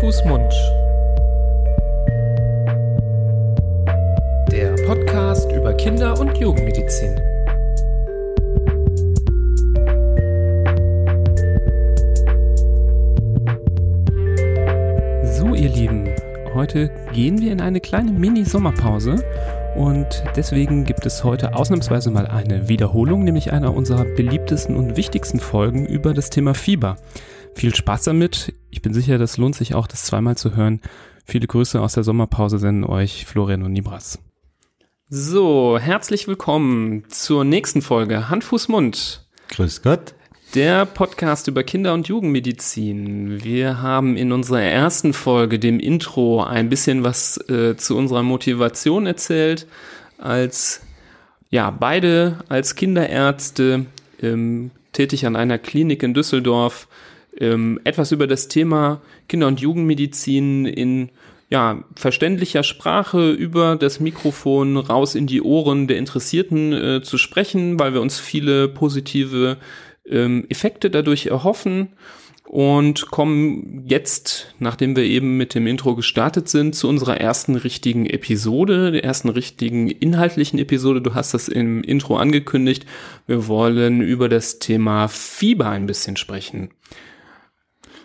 Fuß, Mund. Der Podcast über Kinder- und Jugendmedizin. So, ihr Lieben, heute gehen wir in eine kleine Mini-Sommerpause und deswegen gibt es heute ausnahmsweise mal eine Wiederholung, nämlich einer unserer beliebtesten und wichtigsten Folgen über das Thema Fieber. Viel Spaß damit. Ich bin sicher, das lohnt sich auch, das zweimal zu hören. Viele Grüße aus der Sommerpause senden euch Florian und Nibras. So, herzlich willkommen zur nächsten Folge Hand, Fuß, Mund. Grüß Gott. Der Podcast über Kinder- und Jugendmedizin. Wir haben in unserer ersten Folge, dem Intro, ein bisschen was äh, zu unserer Motivation erzählt, als ja beide als Kinderärzte ähm, tätig an einer Klinik in Düsseldorf ähm, etwas über das Thema Kinder- und Jugendmedizin in ja, verständlicher Sprache über das Mikrofon raus in die Ohren der Interessierten äh, zu sprechen, weil wir uns viele positive ähm, Effekte dadurch erhoffen und kommen jetzt, nachdem wir eben mit dem Intro gestartet sind, zu unserer ersten richtigen Episode, der ersten richtigen inhaltlichen Episode. Du hast das im Intro angekündigt. Wir wollen über das Thema Fieber ein bisschen sprechen.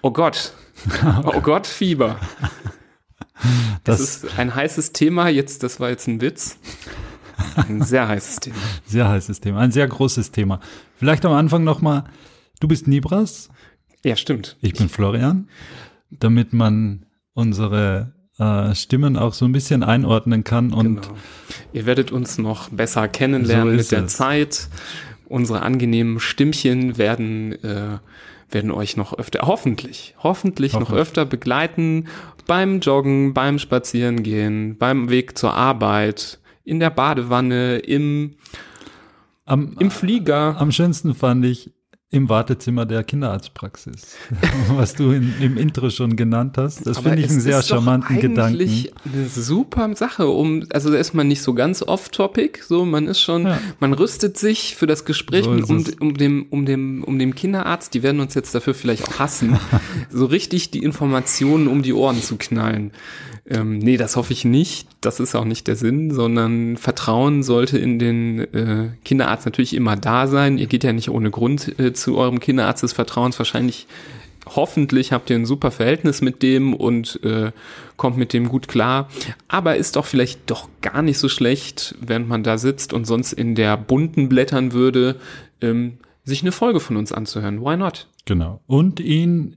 Oh Gott. Oh Gott, Fieber. Das, das ist ein heißes Thema. Jetzt, das war jetzt ein Witz. Ein sehr heißes Thema. Sehr heißes Thema, ein sehr großes Thema. Vielleicht am Anfang nochmal, du bist Nibras. Ja, stimmt. Ich bin Florian. Damit man unsere äh, Stimmen auch so ein bisschen einordnen kann. Und genau. Ihr werdet uns noch besser kennenlernen so mit der es. Zeit. Unsere angenehmen Stimmchen werden, äh, werden euch noch öfter, hoffentlich, hoffentlich, hoffentlich noch öfter begleiten beim Joggen, beim Spazierengehen, beim Weg zur Arbeit, in der Badewanne, im, am, im Flieger. Am schönsten fand ich im Wartezimmer der Kinderarztpraxis, was du in, im Intro schon genannt hast. Das finde ich einen sehr charmanten Gedanken. Eigentlich eine super Sache, um also da ist man nicht so ganz off-topic, so man ist schon, ja. man rüstet sich für das Gespräch so um, um dem um dem um dem Kinderarzt. Die werden uns jetzt dafür vielleicht auch hassen, so richtig die Informationen um die Ohren zu knallen. Ähm, nee, das hoffe ich nicht. Das ist auch nicht der Sinn, sondern Vertrauen sollte in den äh, Kinderarzt natürlich immer da sein. Ihr geht ja nicht ohne Grund äh, zu eurem Kinderarzt des Vertrauens. Wahrscheinlich, hoffentlich habt ihr ein super Verhältnis mit dem und äh, kommt mit dem gut klar. Aber ist doch vielleicht doch gar nicht so schlecht, während man da sitzt und sonst in der bunten blättern würde, ähm, sich eine Folge von uns anzuhören. Why not? Genau. Und ihn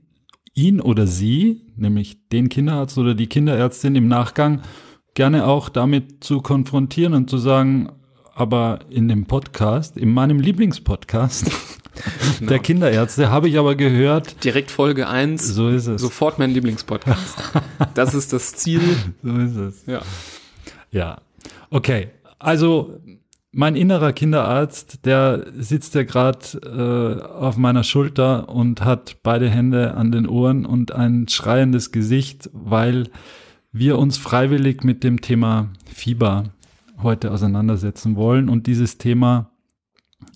ihn oder sie, nämlich den Kinderarzt oder die Kinderärztin im Nachgang, gerne auch damit zu konfrontieren und zu sagen, aber in dem Podcast, in meinem Lieblingspodcast genau. der Kinderärzte, habe ich aber gehört. Direkt Folge 1. So ist es. Sofort mein Lieblingspodcast. das ist das Ziel. So ist es. Ja. Ja. Okay. Also mein innerer Kinderarzt, der sitzt ja gerade äh, auf meiner Schulter und hat beide Hände an den Ohren und ein schreiendes Gesicht, weil wir uns freiwillig mit dem Thema Fieber heute auseinandersetzen wollen. Und dieses Thema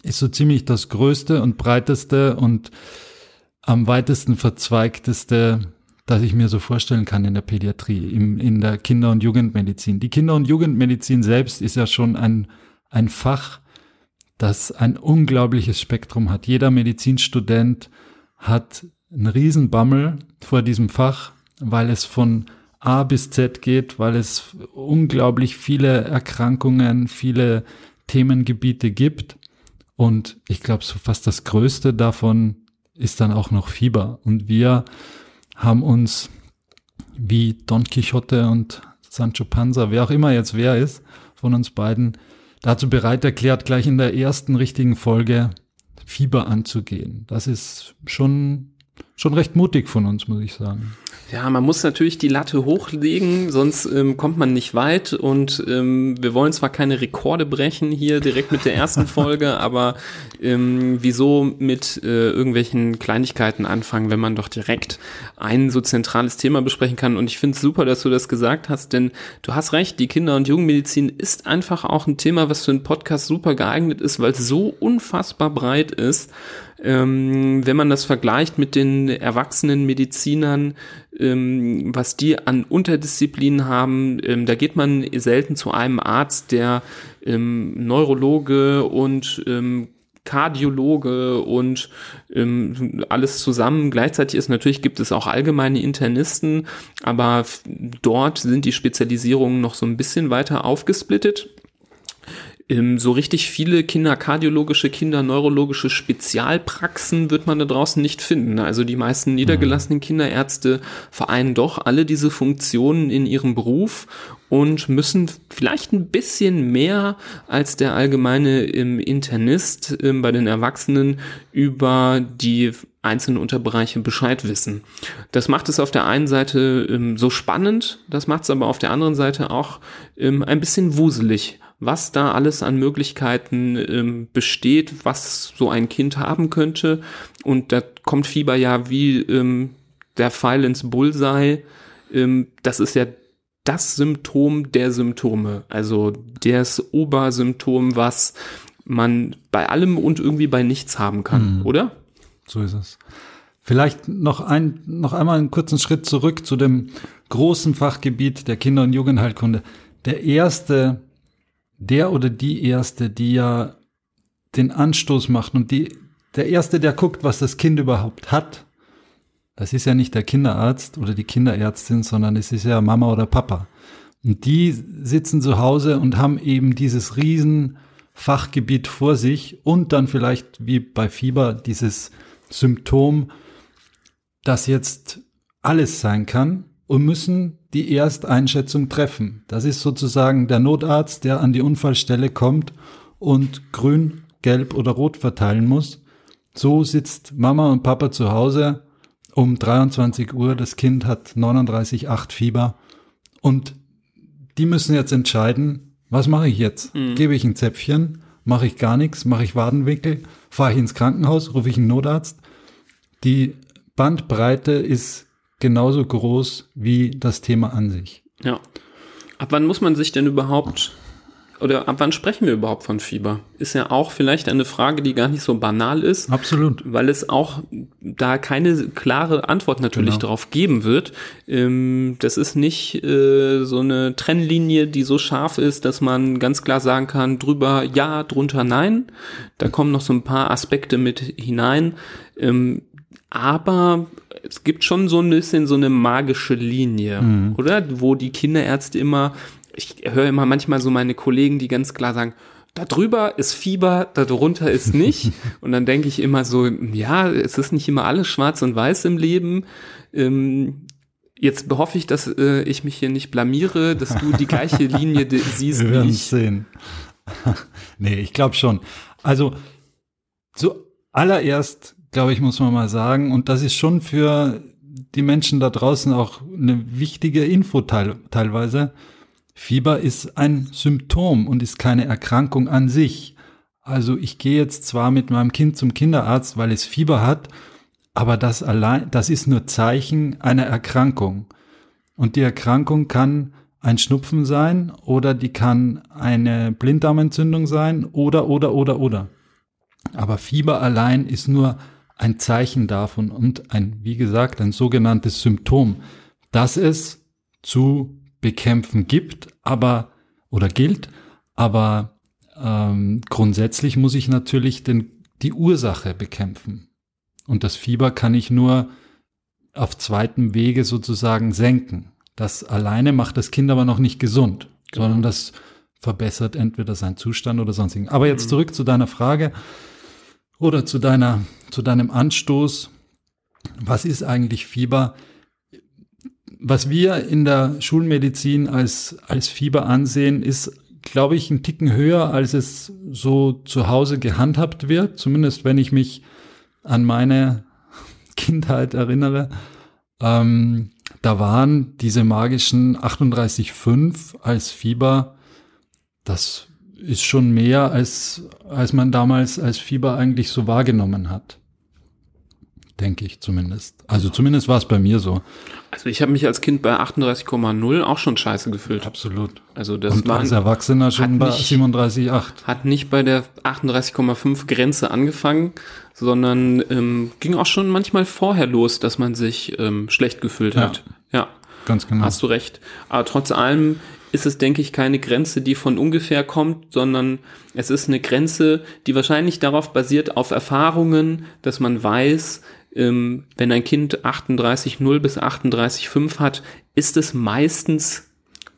ist so ziemlich das größte und breiteste und am weitesten verzweigteste, das ich mir so vorstellen kann in der Pädiatrie, im, in der Kinder- und Jugendmedizin. Die Kinder- und Jugendmedizin selbst ist ja schon ein ein Fach, das ein unglaubliches Spektrum hat. Jeder Medizinstudent hat einen Riesenbammel vor diesem Fach, weil es von A bis Z geht, weil es unglaublich viele Erkrankungen, viele Themengebiete gibt. Und ich glaube, so fast das Größte davon ist dann auch noch Fieber. Und wir haben uns wie Don Quixote und Sancho Panza, wer auch immer jetzt wer ist, von uns beiden, dazu bereit erklärt, gleich in der ersten richtigen Folge Fieber anzugehen. Das ist schon, schon recht mutig von uns, muss ich sagen. Ja, man muss natürlich die Latte hochlegen, sonst ähm, kommt man nicht weit. Und ähm, wir wollen zwar keine Rekorde brechen hier direkt mit der ersten Folge, aber ähm, wieso mit äh, irgendwelchen Kleinigkeiten anfangen, wenn man doch direkt ein so zentrales Thema besprechen kann. Und ich finde es super, dass du das gesagt hast, denn du hast recht, die Kinder- und Jugendmedizin ist einfach auch ein Thema, was für einen Podcast super geeignet ist, weil es so unfassbar breit ist. Ähm, wenn man das vergleicht mit den erwachsenen Medizinern, ähm, was die an Unterdisziplinen haben. Ähm, da geht man selten zu einem Arzt, der ähm, Neurologe und ähm, Kardiologe und ähm, alles zusammen gleichzeitig ist. Natürlich gibt es auch allgemeine Internisten, aber dort sind die Spezialisierungen noch so ein bisschen weiter aufgesplittet so richtig viele kinderkardiologische, kinderneurologische Spezialpraxen wird man da draußen nicht finden. Also die meisten niedergelassenen Kinderärzte vereinen doch alle diese Funktionen in ihrem Beruf und müssen vielleicht ein bisschen mehr als der allgemeine ähm, Internist ähm, bei den Erwachsenen über die einzelnen Unterbereiche Bescheid wissen. Das macht es auf der einen Seite ähm, so spannend, das macht es aber auf der anderen Seite auch ähm, ein bisschen wuselig, was da alles an Möglichkeiten ähm, besteht, was so ein Kind haben könnte. Und da kommt Fieber ja wie ähm, der Pfeil ins Bullseye. Ähm, das ist ja das Symptom der Symptome, also das Obersymptom, was man bei allem und irgendwie bei nichts haben kann, mhm. oder? So ist es. Vielleicht noch ein, noch einmal einen kurzen Schritt zurück zu dem großen Fachgebiet der Kinder- und Jugendheilkunde. Der erste der oder die Erste, die ja den Anstoß macht und die, der Erste, der guckt, was das Kind überhaupt hat, das ist ja nicht der Kinderarzt oder die Kinderärztin, sondern es ist ja Mama oder Papa. Und die sitzen zu Hause und haben eben dieses riesen Fachgebiet vor sich und dann vielleicht wie bei Fieber dieses Symptom, das jetzt alles sein kann und müssen die Ersteinschätzung treffen. Das ist sozusagen der Notarzt, der an die Unfallstelle kommt und grün, gelb oder rot verteilen muss. So sitzt Mama und Papa zu Hause um 23 Uhr. Das Kind hat 39,8 Fieber und die müssen jetzt entscheiden, was mache ich jetzt? Mhm. Gebe ich ein Zäpfchen? Mache ich gar nichts? Mache ich Wadenwickel? Fahre ich ins Krankenhaus? Rufe ich einen Notarzt? Die Bandbreite ist genauso groß wie das Thema an sich. Ja. Ab wann muss man sich denn überhaupt oder ab wann sprechen wir überhaupt von Fieber? Ist ja auch vielleicht eine Frage, die gar nicht so banal ist. Absolut. Weil es auch da keine klare Antwort natürlich genau. darauf geben wird. Ähm, das ist nicht äh, so eine Trennlinie, die so scharf ist, dass man ganz klar sagen kann, drüber ja, drunter nein. Da kommen noch so ein paar Aspekte mit hinein. Ähm, aber es gibt schon so ein bisschen so eine magische Linie, mhm. oder? Wo die Kinderärzte immer, ich höre immer manchmal so meine Kollegen, die ganz klar sagen, da drüber ist Fieber, da drunter ist nicht. und dann denke ich immer so, ja, es ist nicht immer alles schwarz und weiß im Leben. Ähm, jetzt hoffe ich, dass äh, ich mich hier nicht blamiere, dass du die gleiche Linie siehst Wir wie ich. Sehen. nee, ich glaube schon. Also zuallererst glaube ich, muss man mal sagen. Und das ist schon für die Menschen da draußen auch eine wichtige Info teil teilweise. Fieber ist ein Symptom und ist keine Erkrankung an sich. Also ich gehe jetzt zwar mit meinem Kind zum Kinderarzt, weil es Fieber hat, aber das allein, das ist nur Zeichen einer Erkrankung. Und die Erkrankung kann ein Schnupfen sein oder die kann eine Blinddarmentzündung sein oder, oder, oder, oder. Aber Fieber allein ist nur ein Zeichen davon und ein, wie gesagt, ein sogenanntes Symptom, dass es zu bekämpfen gibt, aber oder gilt, aber ähm, grundsätzlich muss ich natürlich den, die Ursache bekämpfen. Und das Fieber kann ich nur auf zweitem Wege sozusagen senken. Das alleine macht das Kind aber noch nicht gesund, genau. sondern das verbessert entweder seinen Zustand oder sonstigen. Aber jetzt mhm. zurück zu deiner Frage oder zu deiner, zu deinem Anstoß. Was ist eigentlich Fieber? Was wir in der Schulmedizin als, als Fieber ansehen, ist, glaube ich, ein Ticken höher, als es so zu Hause gehandhabt wird. Zumindest wenn ich mich an meine Kindheit erinnere. Ähm, da waren diese magischen 38,5 als Fieber, das ist schon mehr, als, als man damals als Fieber eigentlich so wahrgenommen hat. Denke ich zumindest. Also zumindest war es bei mir so. Also ich habe mich als Kind bei 38,0 auch schon scheiße gefühlt. Absolut. Also das Und war als Erwachsener schon bei nicht- 37,8. hat nicht bei der 38,5 Grenze angefangen, sondern ähm, ging auch schon manchmal vorher los, dass man sich ähm, schlecht gefühlt Ja. hat. Ja, Ganz genau. hast du recht. Aber trotz allem ist es, denke ich, keine Grenze, die von ungefähr kommt, sondern es ist eine Grenze, die wahrscheinlich darauf basiert, auf Erfahrungen, dass man weiß, ähm, wenn ein Kind 38,0 bis 38,5 hat, ist es meistens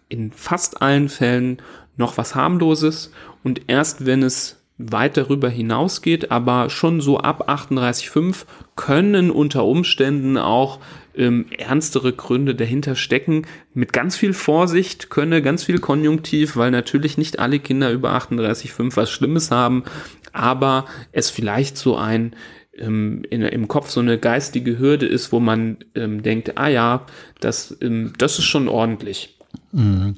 in fast allen Fällen noch was harmloses und erst wenn es weit darüber hinausgeht, aber schon so ab 38,5 können unter Umständen auch ähm, ernstere Gründe dahinter stecken. Mit ganz viel Vorsicht könne ganz viel Konjunktiv, weil natürlich nicht alle Kinder über 38,5 was Schlimmes haben, aber es vielleicht so ein ähm, in, im Kopf so eine geistige Hürde ist, wo man ähm, denkt, ah ja, das, ähm, das ist schon ordentlich.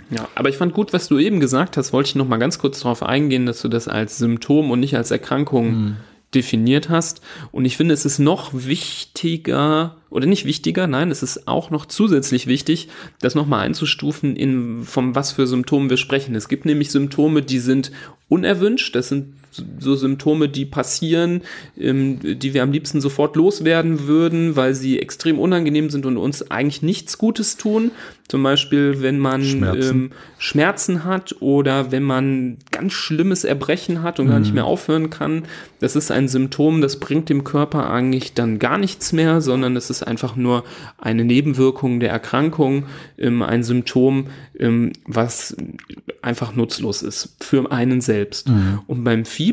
Ja, aber ich fand gut, was du eben gesagt hast, wollte ich noch mal ganz kurz darauf eingehen, dass du das als Symptom und nicht als Erkrankung definiert hast. Und ich finde, es ist noch wichtiger, oder nicht wichtiger, nein, es ist auch noch zusätzlich wichtig, das nochmal einzustufen, in, von was für Symptomen wir sprechen. Es gibt nämlich Symptome, die sind unerwünscht, das sind so Symptome, die passieren, ähm, die wir am liebsten sofort loswerden würden, weil sie extrem unangenehm sind und uns eigentlich nichts Gutes tun. Zum Beispiel, wenn man Schmerzen. ähm, Schmerzen hat oder wenn man ganz schlimmes Erbrechen hat und gar nicht mehr aufhören kann. Das ist ein Symptom, das bringt dem Körper eigentlich dann gar nichts mehr, sondern es ist einfach nur eine Nebenwirkung der Erkrankung, ähm, ein Symptom, ähm, was einfach nutzlos ist für einen selbst. Und beim Fieber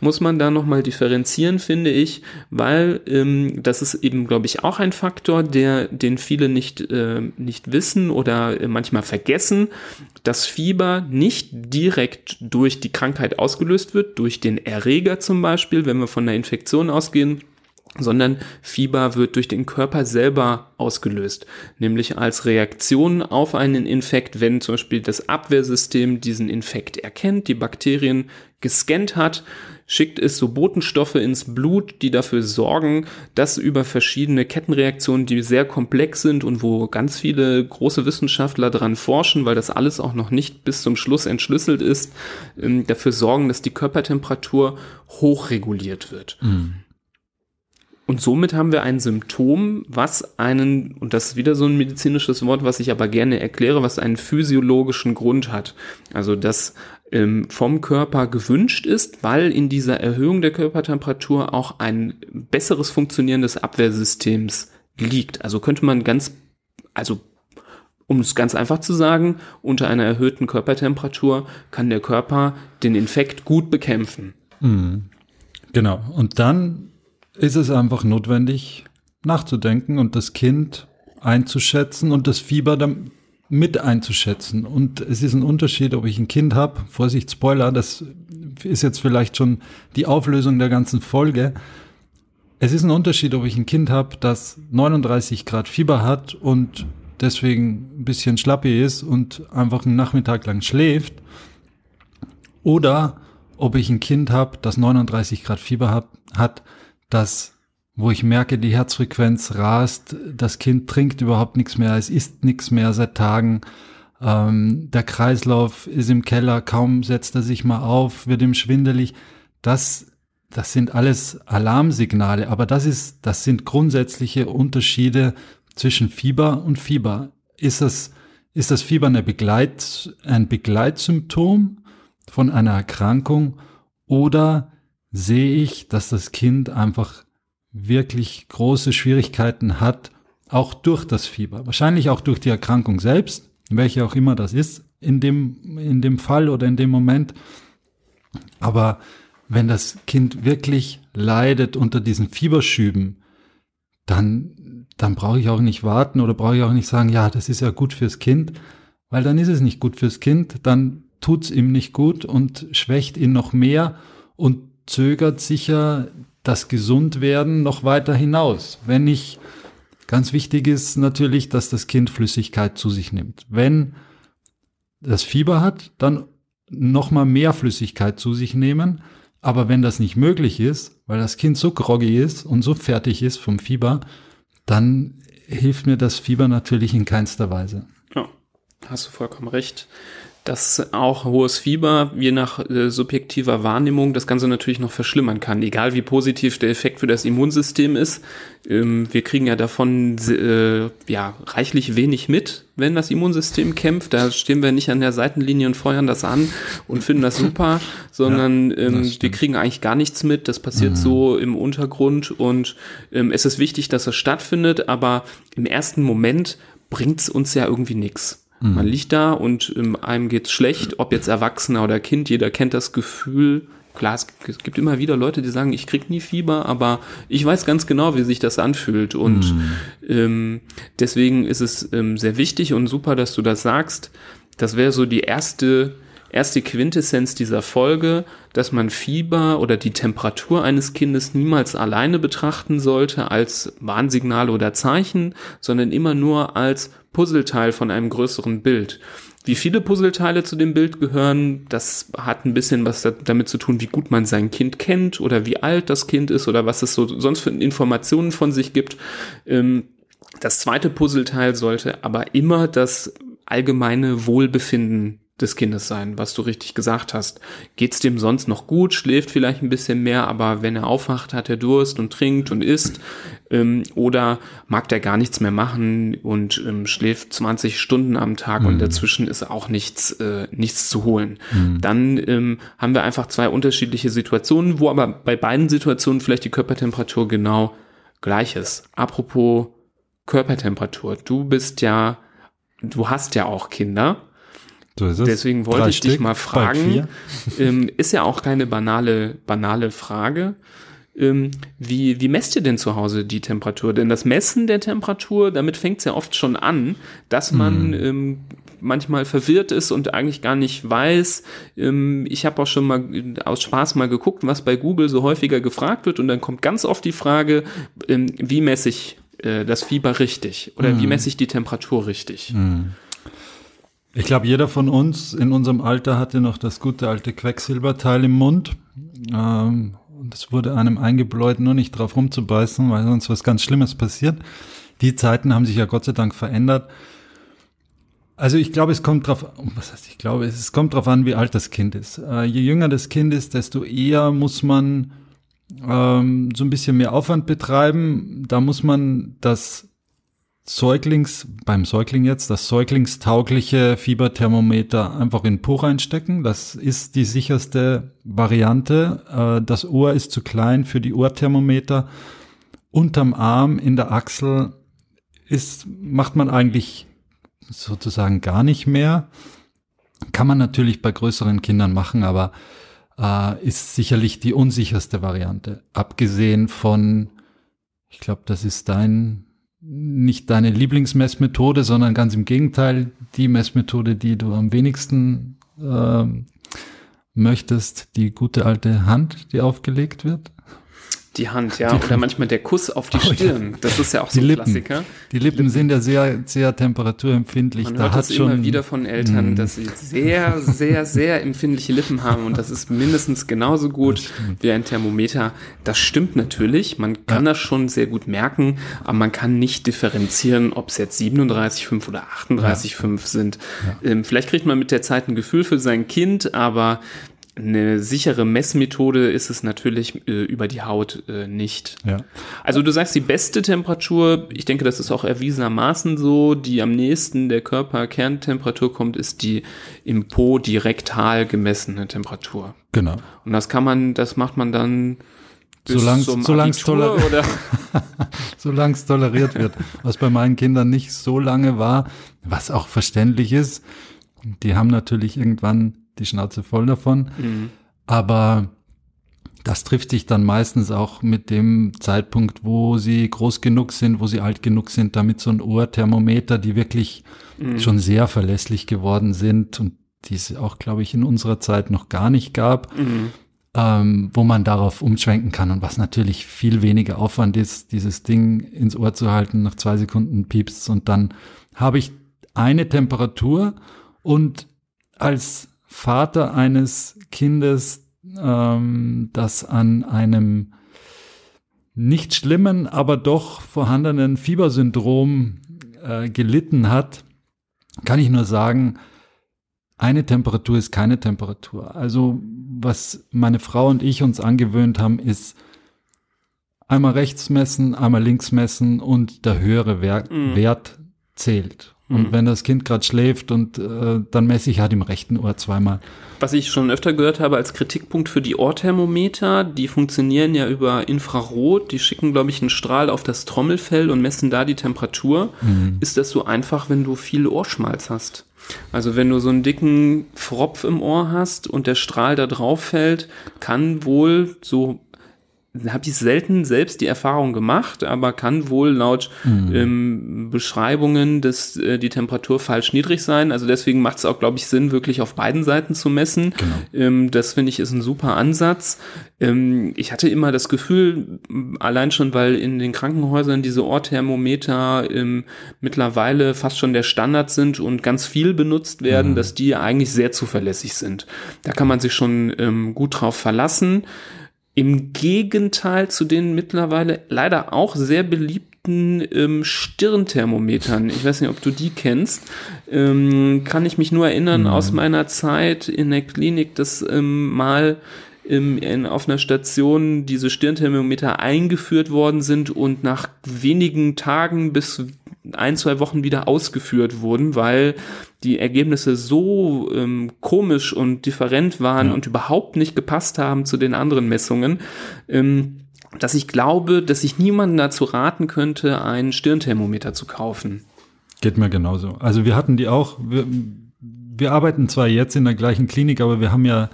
muss man da nochmal differenzieren, finde ich, weil ähm, das ist eben, glaube ich, auch ein Faktor, der, den viele nicht, äh, nicht wissen oder äh, manchmal vergessen, dass Fieber nicht direkt durch die Krankheit ausgelöst wird, durch den Erreger zum Beispiel, wenn wir von der Infektion ausgehen, sondern Fieber wird durch den Körper selber ausgelöst, nämlich als Reaktion auf einen Infekt, wenn zum Beispiel das Abwehrsystem diesen Infekt erkennt, die Bakterien gescannt hat, schickt es so Botenstoffe ins Blut, die dafür sorgen, dass über verschiedene Kettenreaktionen, die sehr komplex sind und wo ganz viele große Wissenschaftler dran forschen, weil das alles auch noch nicht bis zum Schluss entschlüsselt ist, ähm, dafür sorgen, dass die Körpertemperatur hochreguliert wird. Und somit haben wir ein Symptom, was einen, und das ist wieder so ein medizinisches Wort, was ich aber gerne erkläre, was einen physiologischen Grund hat. Also das ähm, vom Körper gewünscht ist, weil in dieser Erhöhung der Körpertemperatur auch ein besseres Funktionieren des Abwehrsystems liegt. Also könnte man ganz, also um es ganz einfach zu sagen, unter einer erhöhten Körpertemperatur kann der Körper den Infekt gut bekämpfen. Genau. Und dann ist es einfach notwendig, nachzudenken und das Kind einzuschätzen und das Fieber dann mit einzuschätzen. Und es ist ein Unterschied, ob ich ein Kind habe, Vorsicht, Spoiler, das ist jetzt vielleicht schon die Auflösung der ganzen Folge. Es ist ein Unterschied, ob ich ein Kind habe, das 39 Grad Fieber hat und deswegen ein bisschen schlappi ist und einfach einen Nachmittag lang schläft, oder ob ich ein Kind habe, das 39 Grad Fieber hab, hat, das, wo ich merke, die Herzfrequenz rast, das Kind trinkt überhaupt nichts mehr, es isst nichts mehr seit Tagen, ähm, der Kreislauf ist im Keller, kaum setzt er sich mal auf, wird ihm schwindelig. Das, das sind alles Alarmsignale, aber das ist, das sind grundsätzliche Unterschiede zwischen Fieber und Fieber. Ist das, ist das Fieber eine Begleit, ein Begleitsymptom von einer Erkrankung oder sehe ich, dass das Kind einfach wirklich große Schwierigkeiten hat, auch durch das Fieber. Wahrscheinlich auch durch die Erkrankung selbst, welche auch immer das ist, in dem, in dem Fall oder in dem Moment. Aber wenn das Kind wirklich leidet unter diesen Fieberschüben, dann, dann brauche ich auch nicht warten oder brauche ich auch nicht sagen, ja, das ist ja gut fürs Kind, weil dann ist es nicht gut fürs Kind, dann tut's ihm nicht gut und schwächt ihn noch mehr und zögert sicher das Gesundwerden noch weiter hinaus. Wenn ich, ganz wichtig ist natürlich, dass das Kind Flüssigkeit zu sich nimmt. Wenn das Fieber hat, dann noch mal mehr Flüssigkeit zu sich nehmen. Aber wenn das nicht möglich ist, weil das Kind so groggy ist und so fertig ist vom Fieber, dann hilft mir das Fieber natürlich in keinster Weise. Ja, hast du vollkommen recht dass auch hohes Fieber je nach äh, subjektiver Wahrnehmung das Ganze natürlich noch verschlimmern kann, egal wie positiv der Effekt für das Immunsystem ist. Ähm, wir kriegen ja davon äh, ja reichlich wenig mit, wenn das Immunsystem kämpft. Da stehen wir nicht an der Seitenlinie und feuern das an und finden das super, sondern ja, ähm, wir kriegen eigentlich gar nichts mit. Das passiert mhm. so im Untergrund und ähm, es ist wichtig, dass es stattfindet, aber im ersten Moment bringt es uns ja irgendwie nichts. Mhm. Man liegt da und ähm, einem geht's schlecht, ob jetzt Erwachsener oder Kind, jeder kennt das Gefühl. Klar, es gibt immer wieder Leute, die sagen, ich krieg nie Fieber, aber ich weiß ganz genau, wie sich das anfühlt. Und mhm. ähm, deswegen ist es ähm, sehr wichtig und super, dass du das sagst. Das wäre so die erste erste Quintessenz dieser Folge, dass man Fieber oder die Temperatur eines Kindes niemals alleine betrachten sollte als Warnsignal oder Zeichen, sondern immer nur als Puzzleteil von einem größeren Bild. Wie viele Puzzleteile zu dem Bild gehören, das hat ein bisschen was damit zu tun, wie gut man sein Kind kennt oder wie alt das Kind ist oder was es so sonst für Informationen von sich gibt. Ähm, das zweite Puzzleteil sollte aber immer das allgemeine Wohlbefinden des Kindes sein, was du richtig gesagt hast. Geht's dem sonst noch gut, schläft vielleicht ein bisschen mehr, aber wenn er aufwacht, hat er Durst und trinkt und isst ähm, oder mag der gar nichts mehr machen und ähm, schläft 20 Stunden am Tag mhm. und dazwischen ist auch nichts äh, nichts zu holen. Mhm. Dann ähm, haben wir einfach zwei unterschiedliche Situationen, wo aber bei beiden Situationen vielleicht die Körpertemperatur genau gleich ist. Apropos Körpertemperatur, du bist ja du hast ja auch Kinder so ist es. Deswegen wollte Drei ich Stück, dich mal fragen, ähm, ist ja auch keine banale, banale Frage. Ähm, wie, wie messt ihr denn zu Hause die Temperatur? Denn das Messen der Temperatur, damit fängt es ja oft schon an, dass man hm. ähm, manchmal verwirrt ist und eigentlich gar nicht weiß. Ähm, ich habe auch schon mal aus Spaß mal geguckt, was bei Google so häufiger gefragt wird und dann kommt ganz oft die Frage, ähm, wie messe ich äh, das Fieber richtig oder hm. wie messe ich die Temperatur richtig? Hm. Ich glaube, jeder von uns in unserem Alter hatte noch das gute alte Quecksilberteil im Mund. Ähm, und es wurde einem eingebläut, nur nicht drauf rumzubeißen, weil sonst was ganz Schlimmes passiert. Die Zeiten haben sich ja Gott sei Dank verändert. Also ich glaube, es kommt drauf, was heißt ich glaube, es kommt drauf an, wie alt das Kind ist. Äh, je jünger das Kind ist, desto eher muss man ähm, so ein bisschen mehr Aufwand betreiben. Da muss man das Säuglings, beim Säugling jetzt, das säuglingstaugliche Fieberthermometer einfach in Po reinstecken. Das ist die sicherste Variante. Äh, das Ohr ist zu klein für die Ohrthermometer. Unterm Arm, in der Achsel ist, macht man eigentlich sozusagen gar nicht mehr. Kann man natürlich bei größeren Kindern machen, aber äh, ist sicherlich die unsicherste Variante. Abgesehen von, ich glaube, das ist dein nicht deine Lieblingsmessmethode, sondern ganz im Gegenteil die Messmethode, die du am wenigsten äh, möchtest, die gute alte Hand, die aufgelegt wird. Die Hand, ja. Oder manchmal der Kuss auf die oh, Stirn. Das ist ja auch so ein. Klassiker. Die Lippen sind ja sehr, sehr temperaturempfindlich. Man da hört hat das schon, immer wieder von Eltern, mm. dass sie sehr, sehr, sehr empfindliche Lippen haben. Und das ist mindestens genauso gut wie ein Thermometer. Das stimmt natürlich. Man kann ja. das schon sehr gut merken. Aber man kann nicht differenzieren, ob es jetzt 37,5 oder 38,5 ja. sind. Ja. Ähm, vielleicht kriegt man mit der Zeit ein Gefühl für sein Kind, aber eine sichere Messmethode ist es natürlich äh, über die Haut äh, nicht. Ja. Also du sagst die beste Temperatur, ich denke, das ist auch erwiesenermaßen so, die am nächsten der Körperkerntemperatur kommt, ist die im Po direktal gemessene Temperatur. Genau. Und das kann man, das macht man dann solange es toler toleriert wird, was bei meinen Kindern nicht so lange war, was auch verständlich ist. Die haben natürlich irgendwann die Schnauze voll davon. Mhm. Aber das trifft sich dann meistens auch mit dem Zeitpunkt, wo sie groß genug sind, wo sie alt genug sind, damit so ein Ohrthermometer, die wirklich mhm. schon sehr verlässlich geworden sind und die es auch, glaube ich, in unserer Zeit noch gar nicht gab, mhm. ähm, wo man darauf umschwenken kann und was natürlich viel weniger Aufwand ist, dieses Ding ins Ohr zu halten, nach zwei Sekunden piepst und dann habe ich eine Temperatur und als Vater eines Kindes ähm, das an einem nicht schlimmen, aber doch vorhandenen Fiebersyndrom äh, gelitten hat, kann ich nur sagen, eine Temperatur ist keine Temperatur. Also was meine Frau und ich uns angewöhnt haben, ist einmal rechts messen, einmal links messen und der höhere Wert, mm. Wert zählt. Und mm. wenn das Kind gerade schläft und äh, dann messe ich halt im rechten Ohr zweimal. Was ich schon öfter gehört habe als Kritikpunkt für die Ohrthermometer, die funktionieren ja über Infrarot, die schicken, glaube ich, einen Strahl auf das Trommelfell und messen da die Temperatur. Mm. Ist das so einfach, wenn du viel Ohrschmalz hast? Also wenn du so einen dicken Fropf im Ohr hast und der Strahl da drauf fällt, kann wohl so habe ich selten selbst die Erfahrung gemacht, aber kann wohl laut mhm. ähm, Beschreibungen dass äh, die Temperatur falsch niedrig sein. Also deswegen macht es auch, glaube ich, Sinn, wirklich auf beiden Seiten zu messen. Genau. Ähm, das finde ich ist ein super Ansatz. Ähm, ich hatte immer das Gefühl, allein schon, weil in den Krankenhäusern diese Ohrthermometer ähm, mittlerweile fast schon der Standard sind und ganz viel benutzt werden, mhm. dass die eigentlich sehr zuverlässig sind. Da kann man sich schon ähm, gut drauf verlassen. Im Gegenteil zu den mittlerweile leider auch sehr beliebten ähm, Stirnthermometern. Ich weiß nicht, ob du die kennst. Ähm, kann ich mich nur erinnern mhm. aus meiner Zeit in der Klinik, dass ähm, mal im, in, auf einer Station diese Stirnthermometer eingeführt worden sind und nach wenigen Tagen bis ein, zwei Wochen wieder ausgeführt wurden, weil die Ergebnisse so ähm, komisch und different waren ja. und überhaupt nicht gepasst haben zu den anderen Messungen, ähm, dass ich glaube, dass ich niemanden dazu raten könnte, ein Stirnthermometer zu kaufen. Geht mir genauso. Also wir hatten die auch, wir, wir arbeiten zwar jetzt in der gleichen Klinik, aber wir haben ja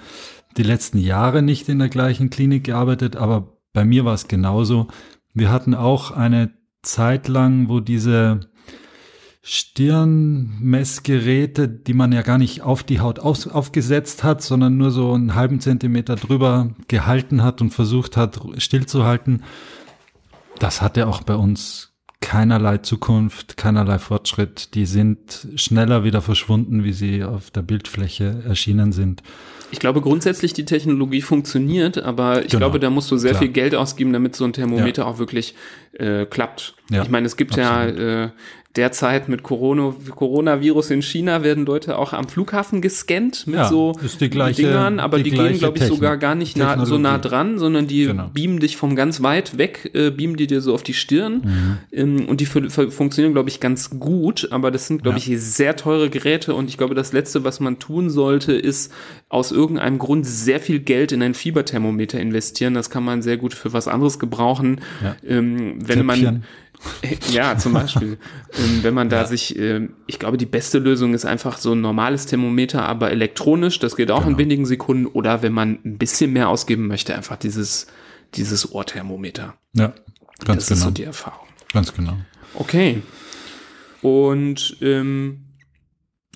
die letzten Jahre nicht in der gleichen Klinik gearbeitet, aber bei mir war es genauso. Wir hatten auch eine Zeit lang, wo diese Stirnmessgeräte, die man ja gar nicht auf die Haut auf, aufgesetzt hat, sondern nur so einen halben Zentimeter drüber gehalten hat und versucht hat, stillzuhalten, das hatte auch bei uns keinerlei Zukunft, keinerlei Fortschritt. Die sind schneller wieder verschwunden, wie sie auf der Bildfläche erschienen sind. Ich glaube grundsätzlich die Technologie funktioniert, aber ich genau. glaube, da musst du sehr Klar. viel Geld ausgeben, damit so ein Thermometer ja. auch wirklich äh, klappt. Ja, ich meine, es gibt absolut. ja äh, derzeit mit Corona, Coronavirus in China werden Leute auch am Flughafen gescannt mit ja, so gleiche, Dingern, aber die, die gehen, glaube ich, Technik, sogar gar nicht nah, so nah dran, sondern die genau. beamen dich von ganz weit weg, äh, beamen die dir so auf die Stirn. Mhm. Ähm, und die funktionieren, glaube ich, ganz gut, aber das sind, glaube ja. ich, sehr teure Geräte und ich glaube, das Letzte, was man tun sollte, ist aus irgendeinem Grund sehr viel Geld in ein Fieberthermometer investieren. Das kann man sehr gut für was anderes gebrauchen. Ja. Ähm, wenn man ja, zum Beispiel. ähm, wenn man da ja. sich, äh, ich glaube, die beste Lösung ist einfach so ein normales Thermometer, aber elektronisch. Das geht auch genau. in wenigen Sekunden. Oder wenn man ein bisschen mehr ausgeben möchte, einfach dieses, dieses Ohrthermometer. Ja, ganz das genau. Das ist so die Erfahrung. Ganz genau. Okay. Und ähm,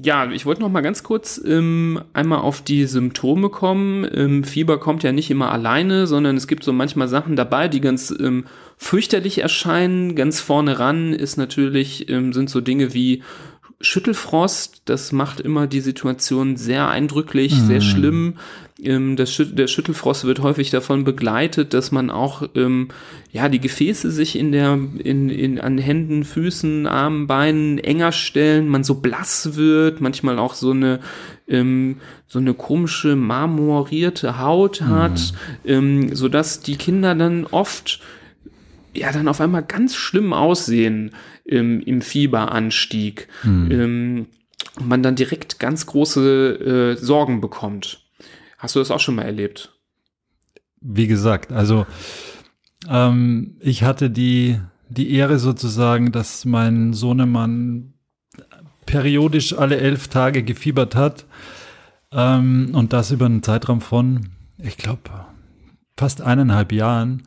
ja, ich wollte noch mal ganz kurz ähm, einmal auf die Symptome kommen. Ähm, Fieber kommt ja nicht immer alleine, sondern es gibt so manchmal Sachen dabei, die ganz ähm, fürchterlich erscheinen. Ganz vorne ran ist natürlich, ähm, sind so Dinge wie Schüttelfrost, das macht immer die Situation sehr eindrücklich, mhm. sehr schlimm. Ähm, Schüt der Schüttelfrost wird häufig davon begleitet, dass man auch ähm, ja die Gefäße sich in der in, in an Händen, Füßen, Armen, Beinen enger stellen, man so blass wird, manchmal auch so eine ähm, so eine komische marmorierte Haut hat, mhm. ähm, so dass die Kinder dann oft ja dann auf einmal ganz schlimm aussehen im, im Fieberanstieg. Hm. Ähm, und man dann direkt ganz große äh, Sorgen bekommt. Hast du das auch schon mal erlebt? Wie gesagt, also ähm, ich hatte die, die Ehre sozusagen, dass mein Sohnemann periodisch alle elf Tage gefiebert hat. Ähm, und das über einen Zeitraum von, ich glaube, fast eineinhalb Jahren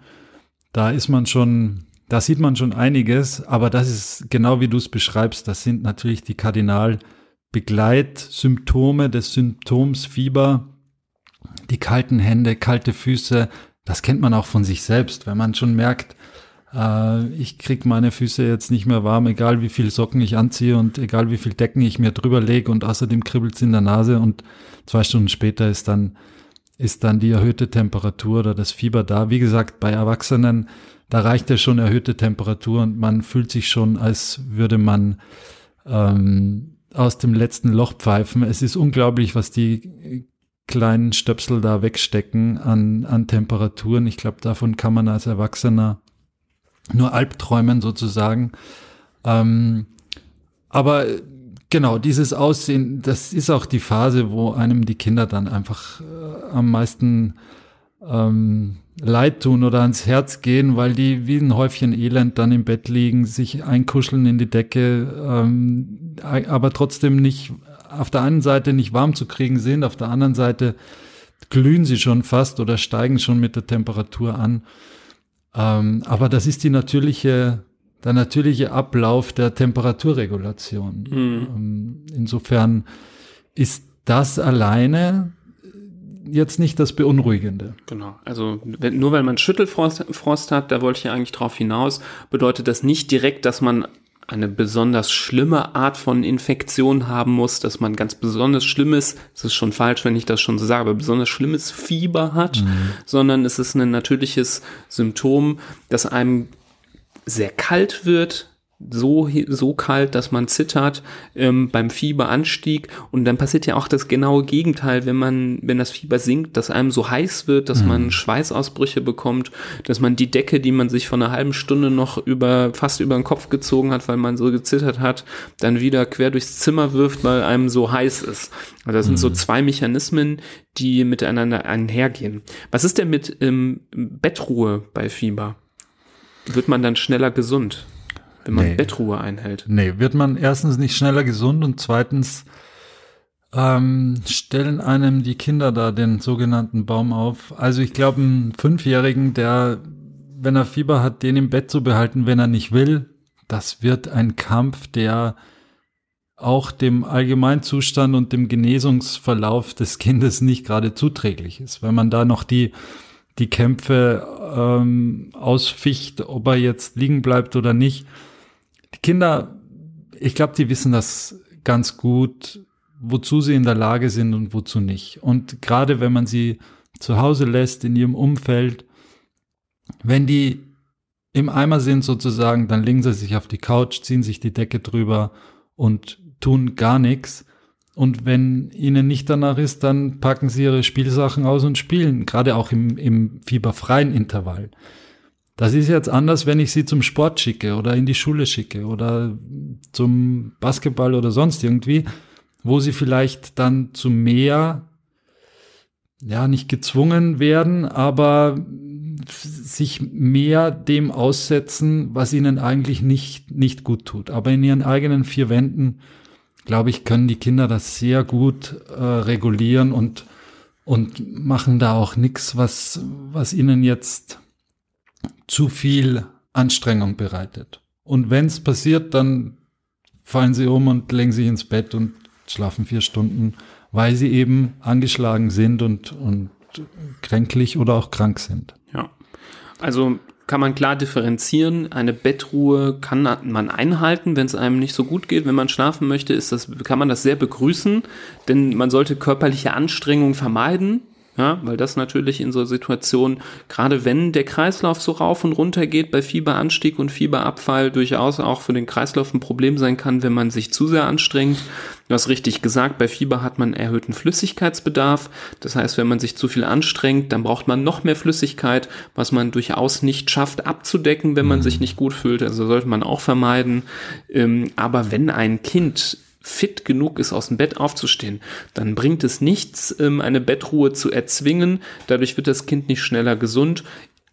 da ist man schon, da sieht man schon einiges, aber das ist genau wie du es beschreibst, das sind natürlich die Kardinalbegleitsymptome des Symptoms Fieber, die kalten Hände, kalte Füße, das kennt man auch von sich selbst, wenn man schon merkt, äh, ich krieg meine Füße jetzt nicht mehr warm, egal wie viel Socken ich anziehe und egal wie viel Decken ich mir drüber lege und außerdem kribbelt es in der Nase und zwei Stunden später ist dann ist dann die erhöhte Temperatur oder das Fieber da. Wie gesagt, bei Erwachsenen, da reicht ja schon erhöhte Temperatur und man fühlt sich schon, als würde man ähm, aus dem letzten Loch pfeifen. Es ist unglaublich, was die kleinen Stöpsel da wegstecken an, an Temperaturen. Ich glaube, davon kann man als Erwachsener nur Albträumen sozusagen. Ähm, aber genau, dieses Aussehen, das ist auch die Phase, wo einem die Kinder dann einfach äh, am meisten ähm, leid tun oder ans Herz gehen, weil die wie ein Häufchen Elend dann im Bett liegen, sich einkuscheln in die Decke, ähm, aber trotzdem nicht auf der einen Seite nicht warm zu kriegen sind, auf der anderen Seite glühen sie schon fast oder steigen schon mit der Temperatur an. Ähm, aber das ist die natürliche, der natürliche Ablauf der Temperaturregulation. Mhm. Ähm, insofern ist das alleine jetzt nicht das Beunruhigende. Genau. Also wenn, nur weil man Schüttelfrost Frost hat, da wollte ich ja eigentlich drauf hinaus, bedeutet das nicht direkt, dass man eine besonders schlimme Art von Infektion haben muss, dass man ganz besonders schlimmes, es ist schon falsch, wenn ich das schon so sage, aber besonders schlimmes Fieber hat, mhm. sondern es ist ein natürliches Symptom, dass einem sehr kalt wird, so, so kalt, dass man zittert ähm, beim Fieberanstieg und dann passiert ja auch das genaue Gegenteil, wenn man, wenn das Fieber sinkt, dass einem so heiß wird, dass mhm. man Schweißausbrüche bekommt, dass man die Decke, die man sich vor einer halben Stunde noch über, fast über den Kopf gezogen hat, weil man so gezittert hat, dann wieder quer durchs Zimmer wirft, weil einem so heiß ist. Also das mhm. sind so mhm. zwei Mechanismen, die miteinander einhergehen. Was ist denn mit ähm, Bettruhe bei Fieber? Wird man dann schneller gesund? wenn man nee. Bettruhe einhält. Nee, wird man erstens nicht schneller gesund und zweitens ähm, stellen einem die Kinder da den sogenannten Baum auf. Also ich glaube, einen Fünfjährigen, der, wenn er Fieber hat, den im Bett zu behalten, wenn er nicht will, das wird ein Kampf, der auch dem Allgemeinzustand und dem Genesungsverlauf des Kindes nicht gerade zuträglich ist, weil man da noch die die Kämpfe ähm, ausficht, ob er jetzt liegen bleibt oder nicht. Die Kinder, ich glaube, die wissen das ganz gut, wozu sie in der Lage sind und wozu nicht. Und gerade wenn man sie zu Hause lässt, in ihrem Umfeld, wenn die im Eimer sind sozusagen, dann legen sie sich auf die Couch, ziehen sich die Decke drüber und tun gar nichts. Und wenn ihnen nicht danach ist, dann packen sie ihre Spielsachen aus und spielen, gerade auch im, im fieberfreien Intervall. Das ist jetzt anders, wenn ich sie zum Sport schicke oder in die Schule schicke oder zum Basketball oder sonst irgendwie, wo sie vielleicht dann zu mehr, ja, nicht gezwungen werden, aber sich mehr dem aussetzen, was ihnen eigentlich nicht, nicht gut tut. Aber in ihren eigenen vier Wänden, glaube ich, können die Kinder das sehr gut äh, regulieren und, und machen da auch nichts, was, was ihnen jetzt zu viel Anstrengung bereitet. Und wenn es passiert, dann fallen sie um und legen sich ins Bett und schlafen vier Stunden, weil sie eben angeschlagen sind und, und kränklich oder auch krank sind. Ja. Also kann man klar differenzieren. Eine Bettruhe kann man einhalten, wenn es einem nicht so gut geht. Wenn man schlafen möchte, ist das, kann man das sehr begrüßen, denn man sollte körperliche Anstrengung vermeiden. Ja, weil das natürlich in so Situationen, gerade wenn der Kreislauf so rauf und runter geht, bei Fieberanstieg und Fieberabfall durchaus auch für den Kreislauf ein Problem sein kann, wenn man sich zu sehr anstrengt. Du hast richtig gesagt, bei Fieber hat man erhöhten Flüssigkeitsbedarf. Das heißt, wenn man sich zu viel anstrengt, dann braucht man noch mehr Flüssigkeit, was man durchaus nicht schafft abzudecken, wenn man mhm. sich nicht gut fühlt. Also sollte man auch vermeiden. Ähm, aber wenn ein Kind fit genug ist, aus dem Bett aufzustehen, dann bringt es nichts, ähm, eine Bettruhe zu erzwingen. Dadurch wird das Kind nicht schneller gesund.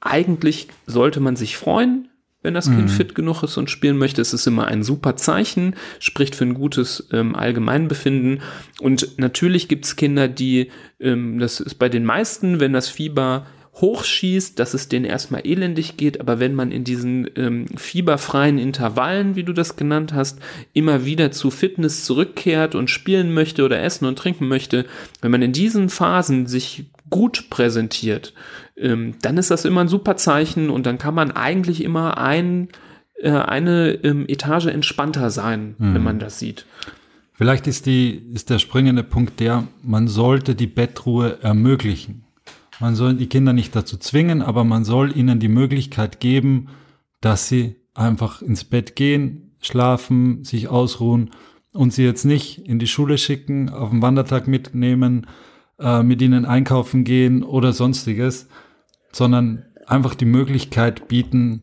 Eigentlich sollte man sich freuen, wenn das Kind mhm. fit genug ist und spielen möchte. Es ist immer ein super Zeichen, spricht für ein gutes ähm, Allgemeinbefinden. Und natürlich gibt es Kinder, die, ähm, das ist bei den meisten, wenn das Fieber hochschießt, dass es denen erstmal elendig geht, aber wenn man in diesen ähm, fieberfreien Intervallen, wie du das genannt hast, immer wieder zu Fitness zurückkehrt und spielen möchte oder essen und trinken möchte, wenn man in diesen Phasen sich gut präsentiert, ähm, dann ist das immer ein super Zeichen und dann kann man eigentlich immer ein, äh, eine ähm, Etage entspannter sein, hm. wenn man das sieht. Vielleicht ist die, ist der springende Punkt der, man sollte die Bettruhe ermöglichen. Man soll die Kinder nicht dazu zwingen, aber man soll ihnen die Möglichkeit geben, dass sie einfach ins Bett gehen, schlafen, sich ausruhen und sie jetzt nicht in die Schule schicken, auf den Wandertag mitnehmen, äh, mit ihnen einkaufen gehen oder sonstiges, sondern einfach die Möglichkeit bieten,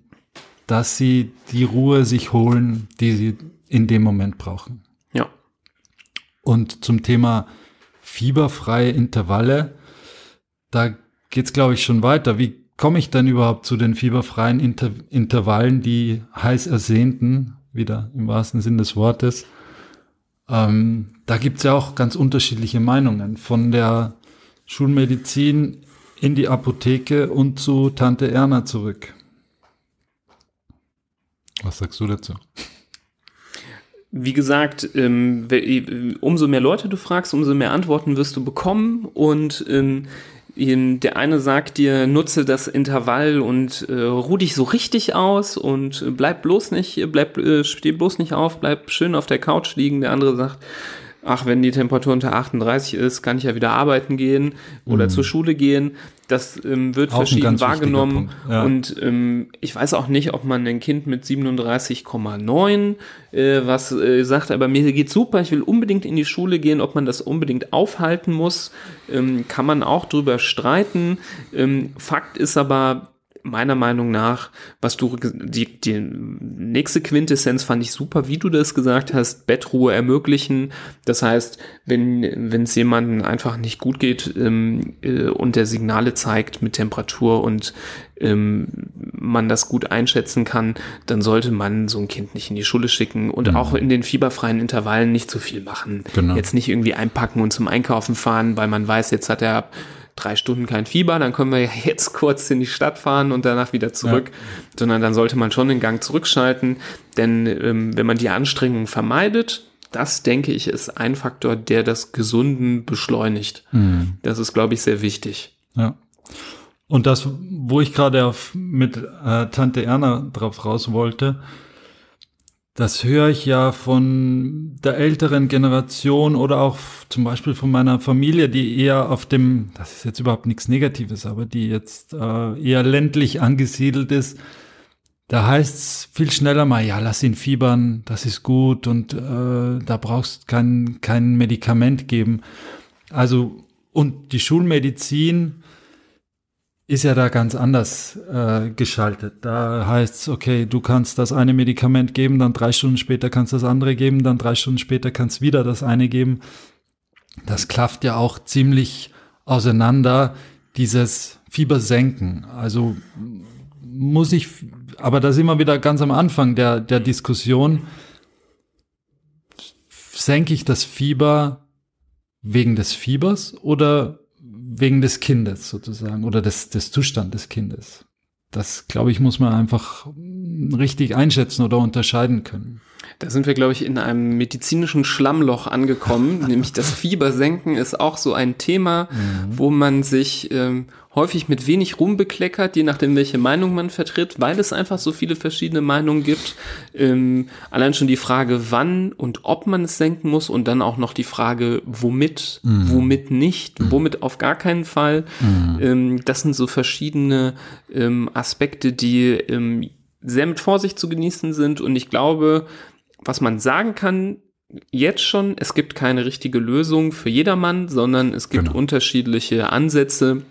dass sie die Ruhe sich holen, die sie in dem Moment brauchen. Ja. Und zum Thema fieberfreie Intervalle, da geht's glaube ich schon weiter. Wie komme ich denn überhaupt zu den fieberfreien Inter Intervallen, die heiß ersehnten, wieder im wahrsten Sinn des Wortes? Ähm, da gibt's ja auch ganz unterschiedliche Meinungen. Von der Schulmedizin in die Apotheke und zu Tante Erna zurück. Was sagst du dazu? Wie gesagt, ähm, umso mehr Leute du fragst, umso mehr Antworten wirst du bekommen und ähm, der eine sagt dir, nutze das Intervall und äh, ruh dich so richtig aus und bleib bloß nicht, bleib, äh, steh bloß nicht auf, bleib schön auf der Couch liegen. Der andere sagt, ach, wenn die Temperatur unter 38 ist, kann ich ja wieder arbeiten gehen oder mhm. zur Schule gehen. Das ähm, wird auch verschieden wahrgenommen. Ja. Und ähm, ich weiß auch nicht, ob man ein Kind mit 37,9 äh, was äh, sagt, aber mir geht super, ich will unbedingt in die Schule gehen, ob man das unbedingt aufhalten muss, ähm, kann man auch drüber streiten. Ähm, Fakt ist aber, meiner Meinung nach, was du, die, die nächste Quintessenz fand ich super, wie du das gesagt hast, Bettruhe ermöglichen. Das heißt, wenn wenn es jemandem einfach nicht gut geht ähm, äh, und der Signale zeigt mit Temperatur und ähm, man das gut einschätzen kann, dann sollte man so ein Kind nicht in die Schule schicken und mhm. auch in den fieberfreien Intervallen nicht zu viel machen. Genau. Jetzt nicht irgendwie einpacken und zum Einkaufen fahren, weil man weiß, jetzt hat er drei Stunden kein Fieber, dann können wir ja jetzt kurz in die Stadt fahren und danach wieder zurück, ja. sondern dann sollte man schon den Gang zurückschalten, denn ähm, wenn man die Anstrengung vermeidet, das denke ich ist ein Faktor, der das Gesunden beschleunigt. Mhm. Das ist, glaube ich, sehr wichtig. Ja. Und das, wo ich gerade mit äh, Tante Erna drauf raus wollte, das höre ich ja von der älteren Generation oder auch zum Beispiel von meiner Familie, die eher auf dem, das ist jetzt überhaupt nichts Negatives, aber die jetzt äh, eher ländlich angesiedelt ist. Da heißt es viel schneller mal, ja, lass ihn fiebern, das ist gut und äh, da brauchst kein, kein Medikament geben. Also, und die Schulmedizin ist ja da ganz anders äh, geschaltet. Da heißt es, okay, du kannst das eine Medikament geben, dann drei Stunden später kannst du das andere geben, dann drei Stunden später kannst du wieder das eine geben. Das klafft ja auch ziemlich auseinander, dieses Fieber senken. Also muss ich, aber da sind wir wieder ganz am Anfang der, der Diskussion. Senke ich das Fieber wegen des Fiebers oder wegen des Kindes sozusagen oder des, des Zustand des Kindes. Das, glaube ich, muss man einfach richtig einschätzen oder unterscheiden können. Da sind wir, glaube ich, in einem medizinischen Schlammloch angekommen, nämlich das Fiebersenken ist auch so ein Thema, mhm. wo man sich ähm, häufig mit wenig Ruhm bekleckert, je nachdem, welche Meinung man vertritt, weil es einfach so viele verschiedene Meinungen gibt. Ähm, allein schon die Frage, wann und ob man es senken muss und dann auch noch die Frage, womit, mhm. womit nicht, mhm. womit auf gar keinen Fall. Mhm. Ähm, das sind so verschiedene ähm, Aspekte, die ähm, sehr mit Vorsicht zu genießen sind und ich glaube, was man sagen kann, jetzt schon, es gibt keine richtige Lösung für jedermann, sondern es gibt genau. unterschiedliche Ansätze,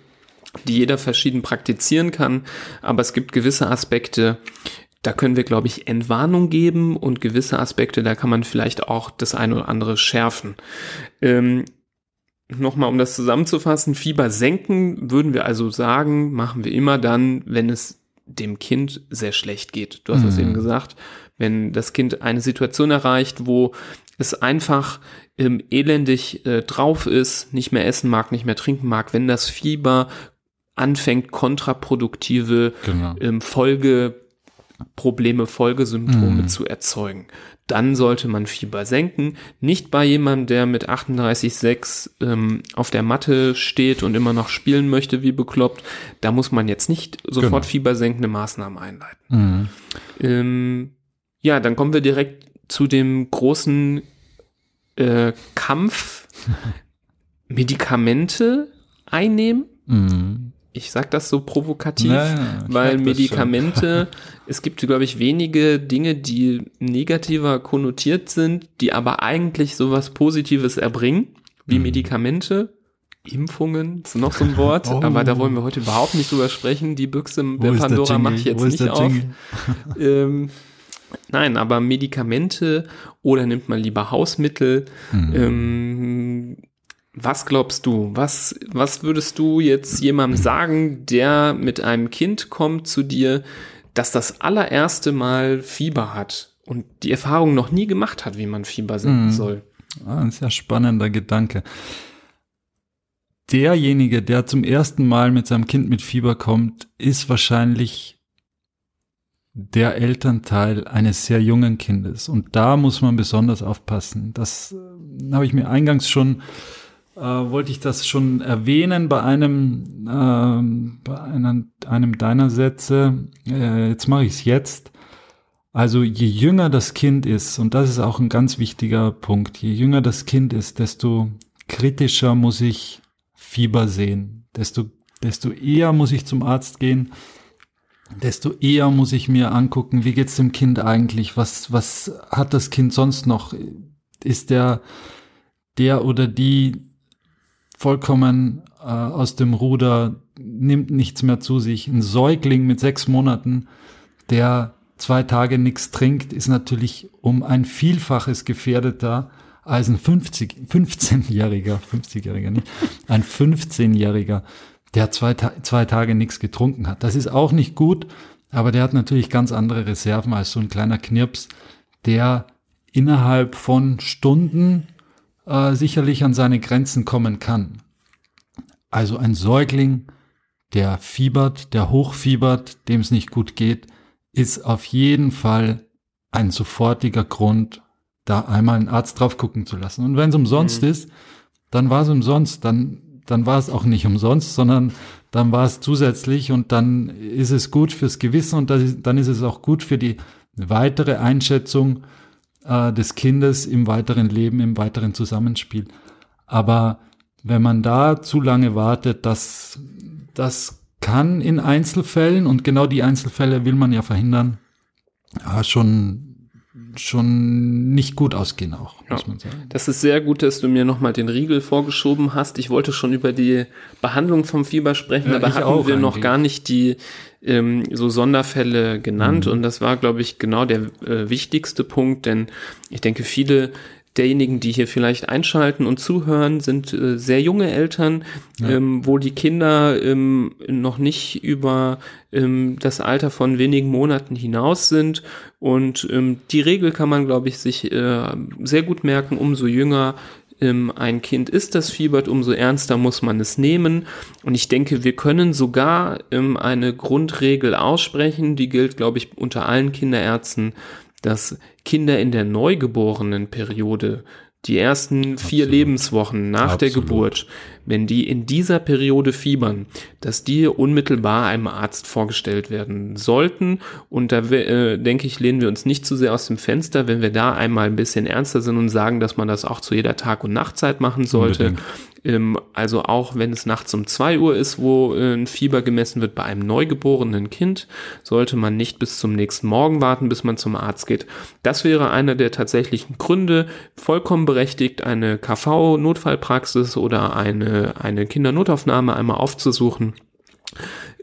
die jeder verschieden praktizieren kann. Aber es gibt gewisse Aspekte, da können wir, glaube ich, Entwarnung geben und gewisse Aspekte, da kann man vielleicht auch das eine oder andere schärfen. Ähm, Nochmal, um das zusammenzufassen, Fieber senken würden wir also sagen, machen wir immer dann, wenn es dem Kind sehr schlecht geht. Du hast es mhm. eben gesagt, wenn das Kind eine Situation erreicht, wo es einfach ähm, elendig äh, drauf ist, nicht mehr essen mag, nicht mehr trinken mag, wenn das Fieber anfängt, kontraproduktive genau. ähm, Folgeprobleme, Folgesymptome mhm. zu erzeugen. Dann sollte man Fieber senken. Nicht bei jemandem, der mit 38,6 ähm, auf der Matte steht und immer noch spielen möchte, wie bekloppt. Da muss man jetzt nicht sofort genau. fiebersenkende Maßnahmen einleiten. Mhm. Ähm, ja, dann kommen wir direkt zu dem großen äh, Kampf Medikamente einnehmen. Mhm Ich sage das so provokativ, Naja, weil Medikamente, es gibt, glaube ich, wenige Dinge, die negativer konnotiert sind, die aber eigentlich sowas Positives erbringen, wie Mhm. Medikamente. Impfungen ist noch so ein Wort, Oh. aber da wollen wir heute überhaupt nicht drüber sprechen. Die Büchse der ist der Pandora mache ich jetzt Wo nicht auf. Ähm, nein, aber Medikamente oder nimmt man lieber Hausmittel. Mhm. Ähm, was glaubst du? Was, was würdest du jetzt jemandem sagen, der mit einem Kind kommt zu dir, das das allererste Mal Fieber hat und die Erfahrung noch nie gemacht hat, wie man Fieber senken Mhm. soll? Ah, ein sehr spannender Gedanke. Derjenige, der zum ersten Mal mit seinem Kind mit Fieber kommt, ist wahrscheinlich der Elternteil eines sehr jungen Kindes. Und da muss man besonders aufpassen. Das äh, habe ich mir eingangs schon, äh, wollte ich das schon erwähnen bei einem, ähm, bei einem, einem deiner Sätze. Äh, jetzt mache ich es jetzt. Also je jünger das Kind ist, und das ist auch ein ganz wichtiger Punkt, je jünger das Kind ist, desto kritischer muss ich Fieber sehen, desto, desto eher muss ich zum Arzt gehen, desto eher muss ich mir angucken, wie geht's dem Kind eigentlich, was, was hat das Kind sonst noch, ist der, der oder die vollkommen äh, aus dem Ruder, nimmt nichts mehr zu sich. Ein Säugling mit sechs Monaten, der zwei Tage nichts trinkt, ist natürlich um ein Vielfaches gefährdeter als ein 50, 15-Jähriger, 50-Jähriger nicht, ein 15-Jähriger, der zwei, zwei Tage nichts getrunken hat. Das ist auch nicht gut, aber der hat natürlich ganz andere Reserven als so ein kleiner Knirps, der innerhalb von Stunden äh, sicherlich an seine Grenzen kommen kann. Also ein Säugling, der fiebert, der hochfiebert, dem es nicht gut geht, ist auf jeden Fall ein sofortiger Grund, da einmal einen Arzt drauf gucken zu lassen. Und wenn es umsonst Mhm. ist, dann war es umsonst, dann, dann war es auch nicht umsonst, sondern dann war es zusätzlich und dann ist es gut fürs Gewissen und ist, dann ist es auch gut für die weitere Einschätzung äh, des Kindes im weiteren Leben, im weiteren Zusammenspiel. Aber wenn man da zu lange wartet, das, das kann in Einzelfällen, und genau die Einzelfälle will man ja verhindern, ja, schon, schon nicht gut ausgehen auch, Ja. muss man sagen. Das ist sehr gut, dass du mir nochmal den Riegel vorgeschoben hast. Ich wollte schon über die Behandlung vom Fieber sprechen, Ja, aber hatten wir noch eigentlich. gar nicht die ähm, so Sonderfälle genannt. Mhm. Und das war, glaube ich, genau der äh, wichtigste Punkt, denn ich denke, viele derjenigen, die hier vielleicht einschalten und zuhören, sind äh, sehr junge Eltern, Ja. ähm, wo die Kinder ähm, noch nicht über ähm, das Alter von wenigen Monaten hinaus sind. Und ähm, die Regel kann man, glaube ich, sich äh, sehr gut merken, umso jünger ähm, ein Kind ist, das fiebert, umso ernster muss man es nehmen. Und ich denke, wir können sogar ähm, eine Grundregel aussprechen, die gilt, glaube ich, unter allen Kinderärzten, dass Kinder in der neugeborenen Periode die ersten vier Absolut. Lebenswochen nach der Absolut. Geburt, wenn die in dieser Periode fiebern, dass die unmittelbar einem Arzt vorgestellt werden sollten. Und da äh, denke ich, lehnen wir uns nicht zu sehr aus dem Fenster, wenn wir da einmal ein bisschen ernster sind und sagen, dass man das auch zu jeder Tag- und Nachtzeit machen sollte. Ähm, also auch wenn es nachts um zwei Uhr ist, wo äh, ein Fieber gemessen wird bei einem neugeborenen Kind, sollte man nicht bis zum nächsten Morgen warten, bis man zum Arzt geht. Das wäre einer der tatsächlichen Gründe, vollkommen berechtigt, eine KV-Notfallpraxis oder eine, eine Kindernotaufnahme einmal aufzusuchen.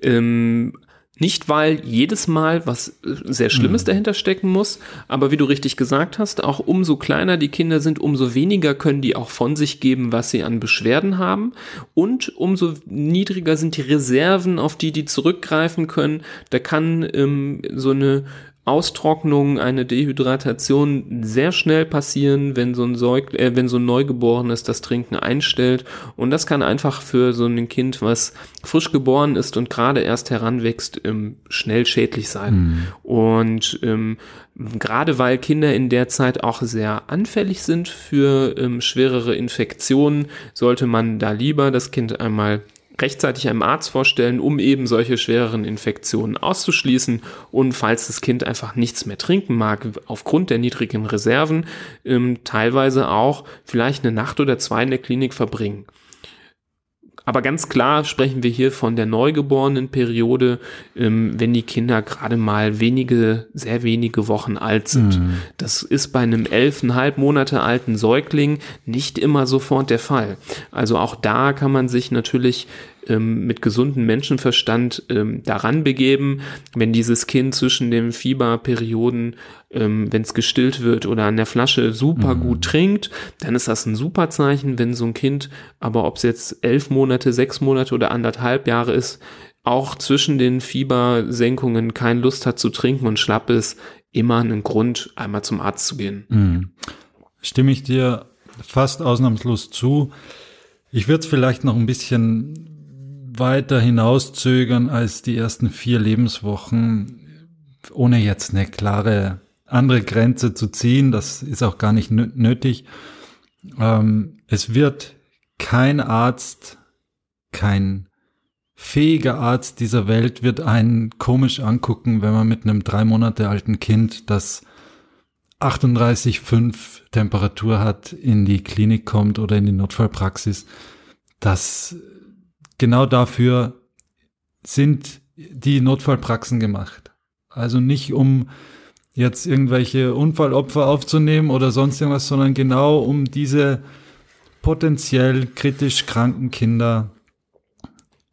Ähm, nicht, weil jedes Mal was äh, sehr Schlimmes dahinter stecken muss, aber wie du richtig gesagt hast, auch umso kleiner die Kinder sind, umso weniger können die auch von sich geben, was sie an Beschwerden haben und umso niedriger sind die Reserven, auf die die zurückgreifen können. Da kann ähm, so eine Austrocknung, eine Dehydratation sehr schnell passieren, wenn so ein Säug, äh, wenn so ein Neugeborenes das Trinken einstellt. Und das kann einfach für so ein Kind, was frisch geboren ist und gerade erst heranwächst, ähm, schnell schädlich sein. Und ähm, gerade weil Kinder in der Zeit auch sehr anfällig sind für ähm, schwerere Infektionen, sollte man da lieber das Kind einmal rechtzeitig einem Arzt vorstellen, um eben solche schwereren Infektionen auszuschließen und falls das Kind einfach nichts mehr trinken mag, aufgrund der niedrigen Reserven, ähm, teilweise auch vielleicht eine Nacht oder zwei in der Klinik verbringen. Aber ganz klar sprechen wir hier von der neugeborenen Periode, ähm, wenn die Kinder gerade mal wenige, sehr wenige Wochen alt sind. Mhm. Das ist bei einem elfeinhalb Monate alten Säugling nicht immer sofort der Fall. Also auch da kann man sich natürlich ähm, mit gesundem Menschenverstand ähm, daran begeben, wenn dieses Kind zwischen den Fieberperioden, ähm, wenn es gestillt wird oder an der Flasche super mhm. gut trinkt, dann ist das ein super Zeichen. Wenn so ein Kind, aber ob es jetzt elf Monate, sechs Monate oder anderthalb Jahre ist, auch zwischen den Fiebersenkungen keine Lust hat zu trinken und schlapp ist, immer einen Grund, einmal zum Arzt zu gehen. Mhm. Stimme ich dir fast ausnahmslos zu. Ich würde es vielleicht noch ein bisschen weiter hinauszögern als die ersten vier Lebenswochen, ohne jetzt eine klare andere Grenze zu ziehen. Das ist auch gar nicht nötig. Ähm, es wird kein Arzt, kein fähiger Arzt dieser Welt wird einen komisch angucken, wenn man mit einem drei Monate alten Kind, das 38,5 Temperatur hat, in die Klinik kommt oder in die Notfallpraxis. Das genau dafür sind die Notfallpraxen gemacht. Also nicht um jetzt irgendwelche Unfallopfer aufzunehmen oder sonst irgendwas, sondern genau um diese potenziell kritisch kranken Kinder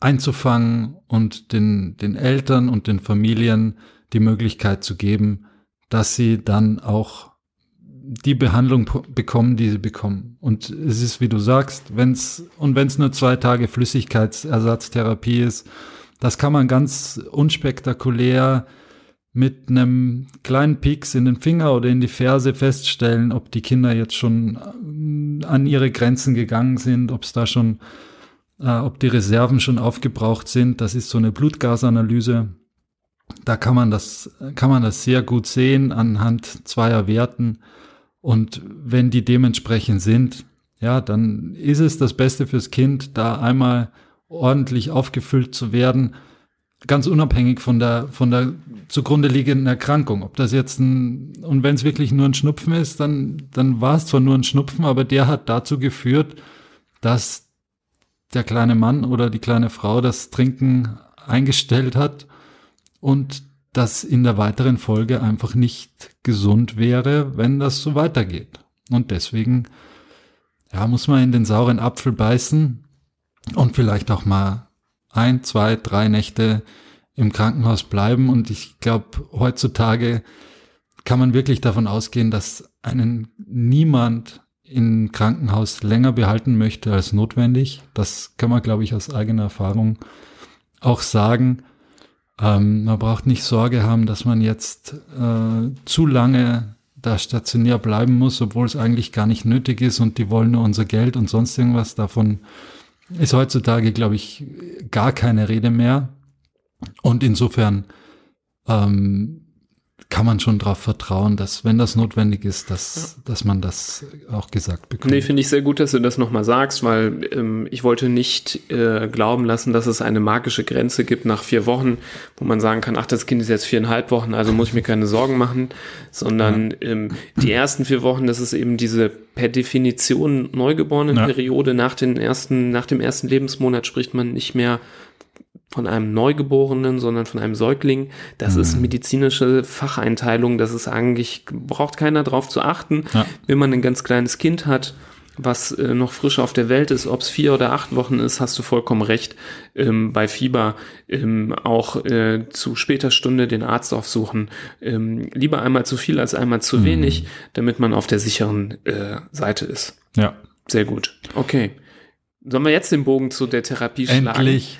einzufangen und den, den Eltern und den Familien die Möglichkeit zu geben, dass sie dann auch die Behandlung bekommen, die sie bekommen. Und es ist, wie du sagst, wenn's, und wenn es nur zwei Tage Flüssigkeitsersatztherapie ist, das kann man ganz unspektakulär mit einem kleinen Pieks in den Finger oder in die Ferse feststellen, ob die Kinder jetzt schon äh, an ihre Grenzen gegangen sind, ob es da schon, äh, ob die Reserven schon aufgebraucht sind. Das ist so eine Blutgasanalyse. Da kann man das, kann man das sehr gut sehen anhand zweier Werten. Und wenn die dementsprechend sind, ja, dann ist es das Beste fürs Kind, da einmal ordentlich aufgefüllt zu werden, ganz unabhängig von der, von der zugrunde liegenden Erkrankung. Ob das jetzt ein, und wenn es wirklich nur ein Schnupfen ist, dann, dann war es zwar nur ein Schnupfen, aber der hat dazu geführt, dass der kleine Mann oder die kleine Frau das Trinken eingestellt hat und das in der weiteren Folge einfach nicht gesund wäre, wenn das so weitergeht. Und deswegen, ja, muss man in den sauren Apfel beißen und vielleicht auch mal ein, zwei, drei Nächte im Krankenhaus bleiben. Und ich glaube, heutzutage kann man wirklich davon ausgehen, dass einen niemand im Krankenhaus länger behalten möchte als notwendig. Das kann man, glaube ich, aus eigener Erfahrung auch sagen. Ähm, man braucht nicht Sorge haben, dass man jetzt äh, zu lange da stationär bleiben muss, obwohl es eigentlich gar nicht nötig ist und die wollen nur unser Geld und sonst irgendwas. Davon ist heutzutage, glaube ich, gar keine Rede mehr. Und insofern ähm, kann man schon darauf vertrauen, dass wenn das notwendig ist, dass, ja. dass man das auch gesagt bekommt. Nee, finde ich sehr gut, dass du das nochmal sagst, weil ähm, ich wollte nicht äh, glauben lassen, dass es eine magische Grenze gibt nach vier Wochen, wo man sagen kann, ach, das Kind ist jetzt viereinhalb Wochen, also muss ich mir keine Sorgen machen, sondern ja. ähm, die ersten vier Wochen, das ist eben diese per Definition neugeborene ja. Periode. Nach, den ersten, nach dem ersten Lebensmonat spricht man nicht mehr von einem Neugeborenen, sondern von einem Säugling. Das mhm. ist medizinische Facheinteilung. Das ist eigentlich, braucht keiner drauf zu achten. Ja. Wenn man ein ganz kleines Kind hat, was äh, noch frisch auf der Welt ist, ob es vier oder acht Wochen ist, hast du vollkommen recht. Ähm, bei Fieber ähm, auch äh, zu später Stunde den Arzt aufsuchen. Ähm, lieber einmal zu viel als einmal zu mhm. wenig, damit man auf der sicheren äh, Seite ist. Ja. Sehr gut. Okay. Sollen wir jetzt den Bogen zu der Therapie schlagen? Endlich.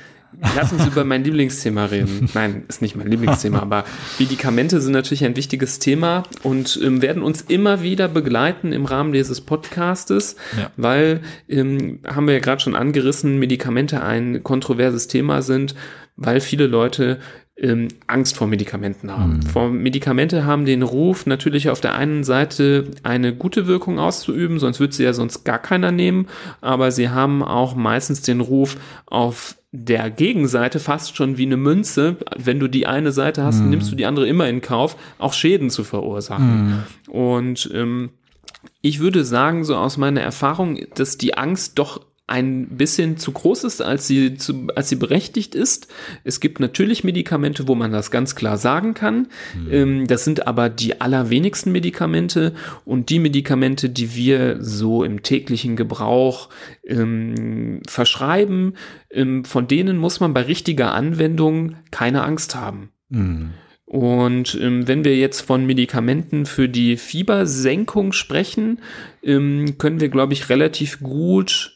Lass uns über mein Lieblingsthema reden. Nein, ist nicht mein Lieblingsthema, aber Medikamente sind natürlich ein wichtiges Thema und ähm, werden uns immer wieder begleiten im Rahmen dieses Podcastes, ja. weil, ähm, haben wir ja gerade schon angerissen, Medikamente ein kontroverses Thema sind, weil viele Leute ähm, Angst vor Medikamenten haben. Mhm. Vor Medikamente haben den Ruf, natürlich auf der einen Seite eine gute Wirkung auszuüben, sonst würde sie ja sonst gar keiner nehmen, aber sie haben auch meistens den Ruf, auf der Gegenseite fast schon wie eine Münze, wenn du die eine Seite hast, mm. nimmst du die andere immer in Kauf, auch Schäden zu verursachen. Mm. Und ähm, ich würde sagen, so aus meiner Erfahrung, dass die Angst doch ein bisschen zu groß ist, als sie, zu, als sie berechtigt ist. Es gibt natürlich Medikamente, wo man das ganz klar sagen kann. Mhm. Das sind aber die allerwenigsten Medikamente und die Medikamente, die wir so im täglichen Gebrauch ähm, verschreiben, ähm, von denen muss man bei richtiger Anwendung keine Angst haben. Mhm. Und ähm, wenn wir jetzt von Medikamenten für die Fiebersenkung sprechen, ähm, können wir, glaube ich, relativ gut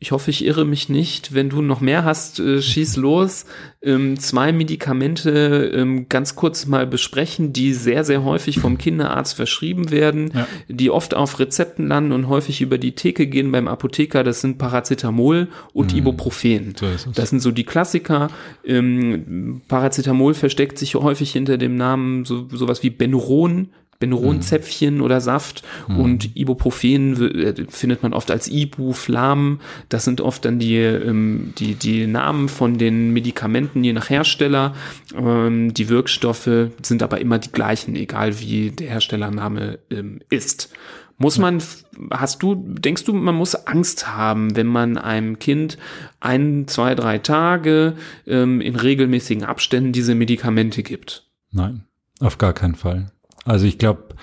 ich hoffe, ich irre mich nicht. Wenn du noch mehr hast, äh, schieß los. Ähm, zwei Medikamente ähm, ganz kurz mal besprechen, die sehr, sehr häufig vom Kinderarzt verschrieben werden, ja. die oft auf Rezepten landen und häufig über die Theke gehen beim Apotheker. Das sind Paracetamol und mhm. Ibuprofen. So das sind so die Klassiker. Ähm, Paracetamol versteckt sich häufig hinter dem Namen so sowas wie Benuron Benuronzäpfchen mhm. oder Saft mhm. und Ibuprofen äh, findet man oft als Ibu, Flam. Das sind oft dann die, ähm, die, die Namen von den Medikamenten je nach Hersteller. Ähm, die Wirkstoffe sind aber immer die gleichen, egal wie der Herstellername ähm, ist. Muss man, hast du, denkst du, man muss Angst haben, wenn man einem Kind ein, zwei, drei Tage ähm, in regelmäßigen Abständen diese Medikamente gibt? Nein, auf gar keinen Fall. Also ich glaube,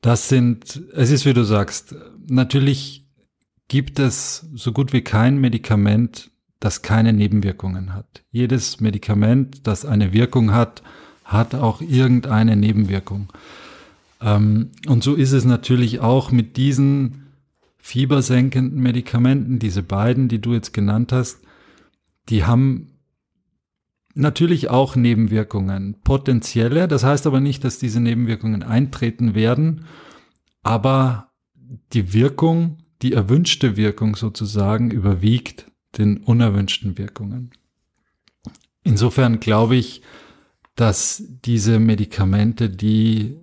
das sind, es ist wie du sagst, natürlich gibt es so gut wie kein Medikament, das keine Nebenwirkungen hat. Jedes Medikament, das eine Wirkung hat, hat auch irgendeine Nebenwirkung. Ähm, und so ist es natürlich auch mit diesen fiebersenkenden Medikamenten, diese beiden, die du jetzt genannt hast, die haben Natürlich auch Nebenwirkungen, potenzielle. Das heißt aber nicht, dass diese Nebenwirkungen eintreten werden, aber die Wirkung, die erwünschte Wirkung sozusagen überwiegt den unerwünschten Wirkungen. Insofern glaube ich, dass diese Medikamente, die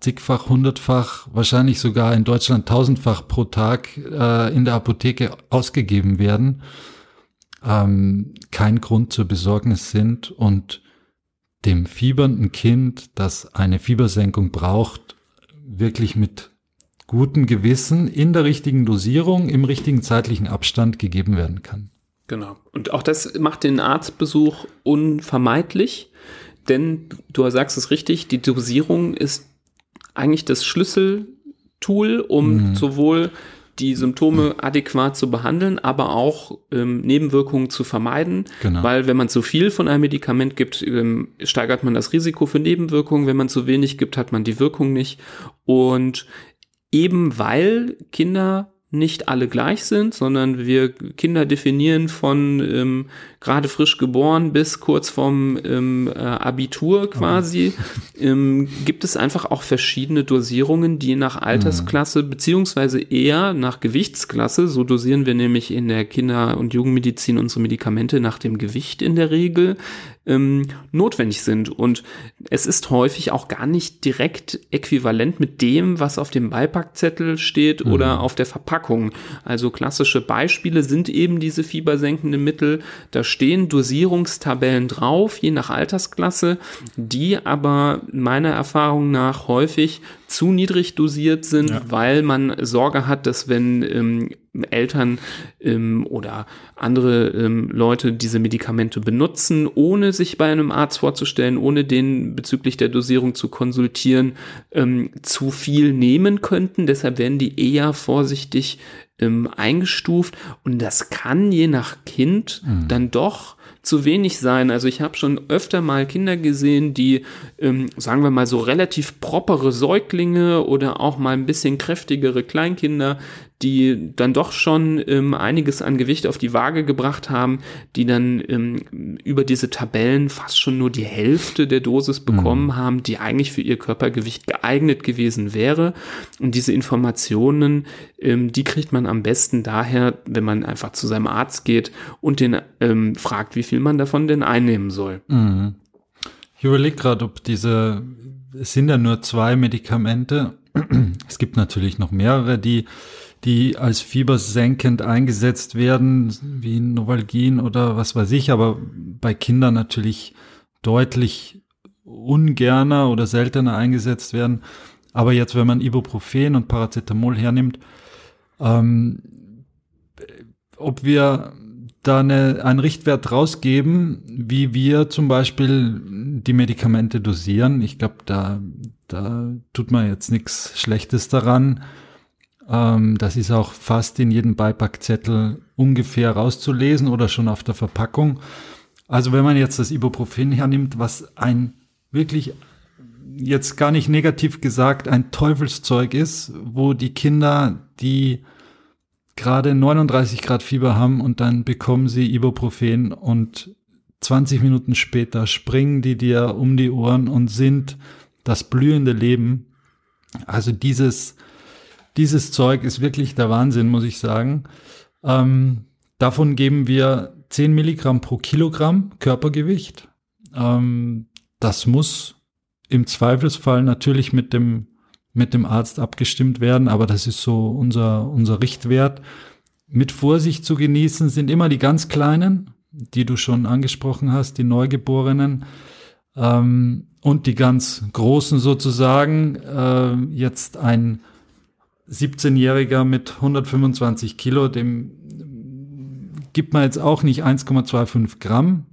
zigfach, hundertfach, wahrscheinlich sogar in Deutschland tausendfach pro Tag äh, in der Apotheke ausgegeben werden, ähm, kein Grund zur Besorgnis sind und dem fiebernden Kind, das eine Fiebersenkung braucht, wirklich mit gutem Gewissen in der richtigen Dosierung, im richtigen zeitlichen Abstand gegeben werden kann. Genau. Und auch das macht den Arztbesuch unvermeidlich, denn du sagst es richtig, die Dosierung ist eigentlich das Schlüsseltool, um mhm. sowohl die Symptome adäquat zu behandeln, aber auch ähm, Nebenwirkungen zu vermeiden. Genau. Weil wenn man zu viel von einem Medikament gibt, ähm, steigert man das Risiko für Nebenwirkungen. Wenn man zu wenig gibt, hat man die Wirkung nicht. Und eben weil Kinder nicht alle gleich sind, sondern wir Kinder definieren von ähm, gerade frisch geboren bis kurz vorm ähm, äh, Abitur quasi, ähm, gibt es einfach auch verschiedene Dosierungen, die nach Altersklasse mhm. beziehungsweise eher nach Gewichtsklasse, so dosieren wir nämlich in der Kinder- und Jugendmedizin unsere Medikamente nach dem Gewicht in der Regel, ähm, notwendig sind. Und es ist häufig auch gar nicht direkt äquivalent mit dem, was auf dem Beipackzettel steht mhm. oder auf der Verpackung. Also klassische Beispiele sind eben diese fiebersenkenden Mittel. Da stehen Dosierungstabellen drauf, je nach Altersklasse, die aber meiner Erfahrung nach häufig zu niedrig dosiert sind, ja. weil man Sorge hat, dass wenn ähm, Eltern ähm, oder andere ähm, Leute diese Medikamente benutzen, ohne sich bei einem Arzt vorzustellen, ohne den bezüglich der Dosierung zu konsultieren, ähm, zu viel nehmen könnten. Deshalb werden die eher vorsichtig ähm, eingestuft und das kann je nach Kind mhm. dann doch zu wenig sein. Also ich habe schon öfter mal Kinder gesehen, die, ähm, sagen wir mal, so relativ propere Säuglinge oder auch mal ein bisschen kräftigere Kleinkinder, die dann doch schon ähm, einiges an Gewicht auf die Waage gebracht haben, die dann ähm, über diese Tabellen fast schon nur die Hälfte der Dosis bekommen mhm. haben, die eigentlich für ihr Körpergewicht geeignet gewesen wäre. Und diese Informationen, ähm, die kriegt man am besten daher, wenn man einfach zu seinem Arzt geht und den ähm, fragt, wie viel man davon denn einnehmen soll. Mhm. Ich überlege gerade, ob diese, es sind ja nur zwei Medikamente. Es gibt natürlich noch mehrere, die die als fiebersenkend eingesetzt werden, wie Novalgin oder was weiß ich, aber bei Kindern natürlich deutlich ungerner oder seltener eingesetzt werden. Aber jetzt, wenn man Ibuprofen und Paracetamol hernimmt, ähm, ob wir da eine, einen Richtwert rausgeben, wie wir zum Beispiel die Medikamente dosieren. Ich glaube, da, da tut man jetzt nichts Schlechtes daran. Ähm, das ist auch fast in jedem Beipackzettel ungefähr rauszulesen oder schon auf der Verpackung. Also wenn man jetzt das Ibuprofen hernimmt, was ein wirklich jetzt gar nicht negativ gesagt ein Teufelszeug ist, wo die Kinder, die gerade 39 Grad Fieber haben und dann bekommen sie Ibuprofen und 20 Minuten später springen die dir um die Ohren und sind das blühende Leben. Also dieses, dieses Zeug ist wirklich der Wahnsinn, muss ich sagen. Ähm, davon geben wir 10 Milligramm pro Kilogramm Körpergewicht. Ähm, das muss im Zweifelsfall natürlich mit dem mit dem Arzt abgestimmt werden, aber das ist so unser, unser Richtwert. Mit Vorsicht zu genießen sind immer die ganz Kleinen, die du schon angesprochen hast, die Neugeborenen ähm, und die ganz Großen sozusagen. Äh, jetzt ein 17-Jähriger mit 125 Kilo, dem gibt man jetzt auch nicht 1,25 Gramm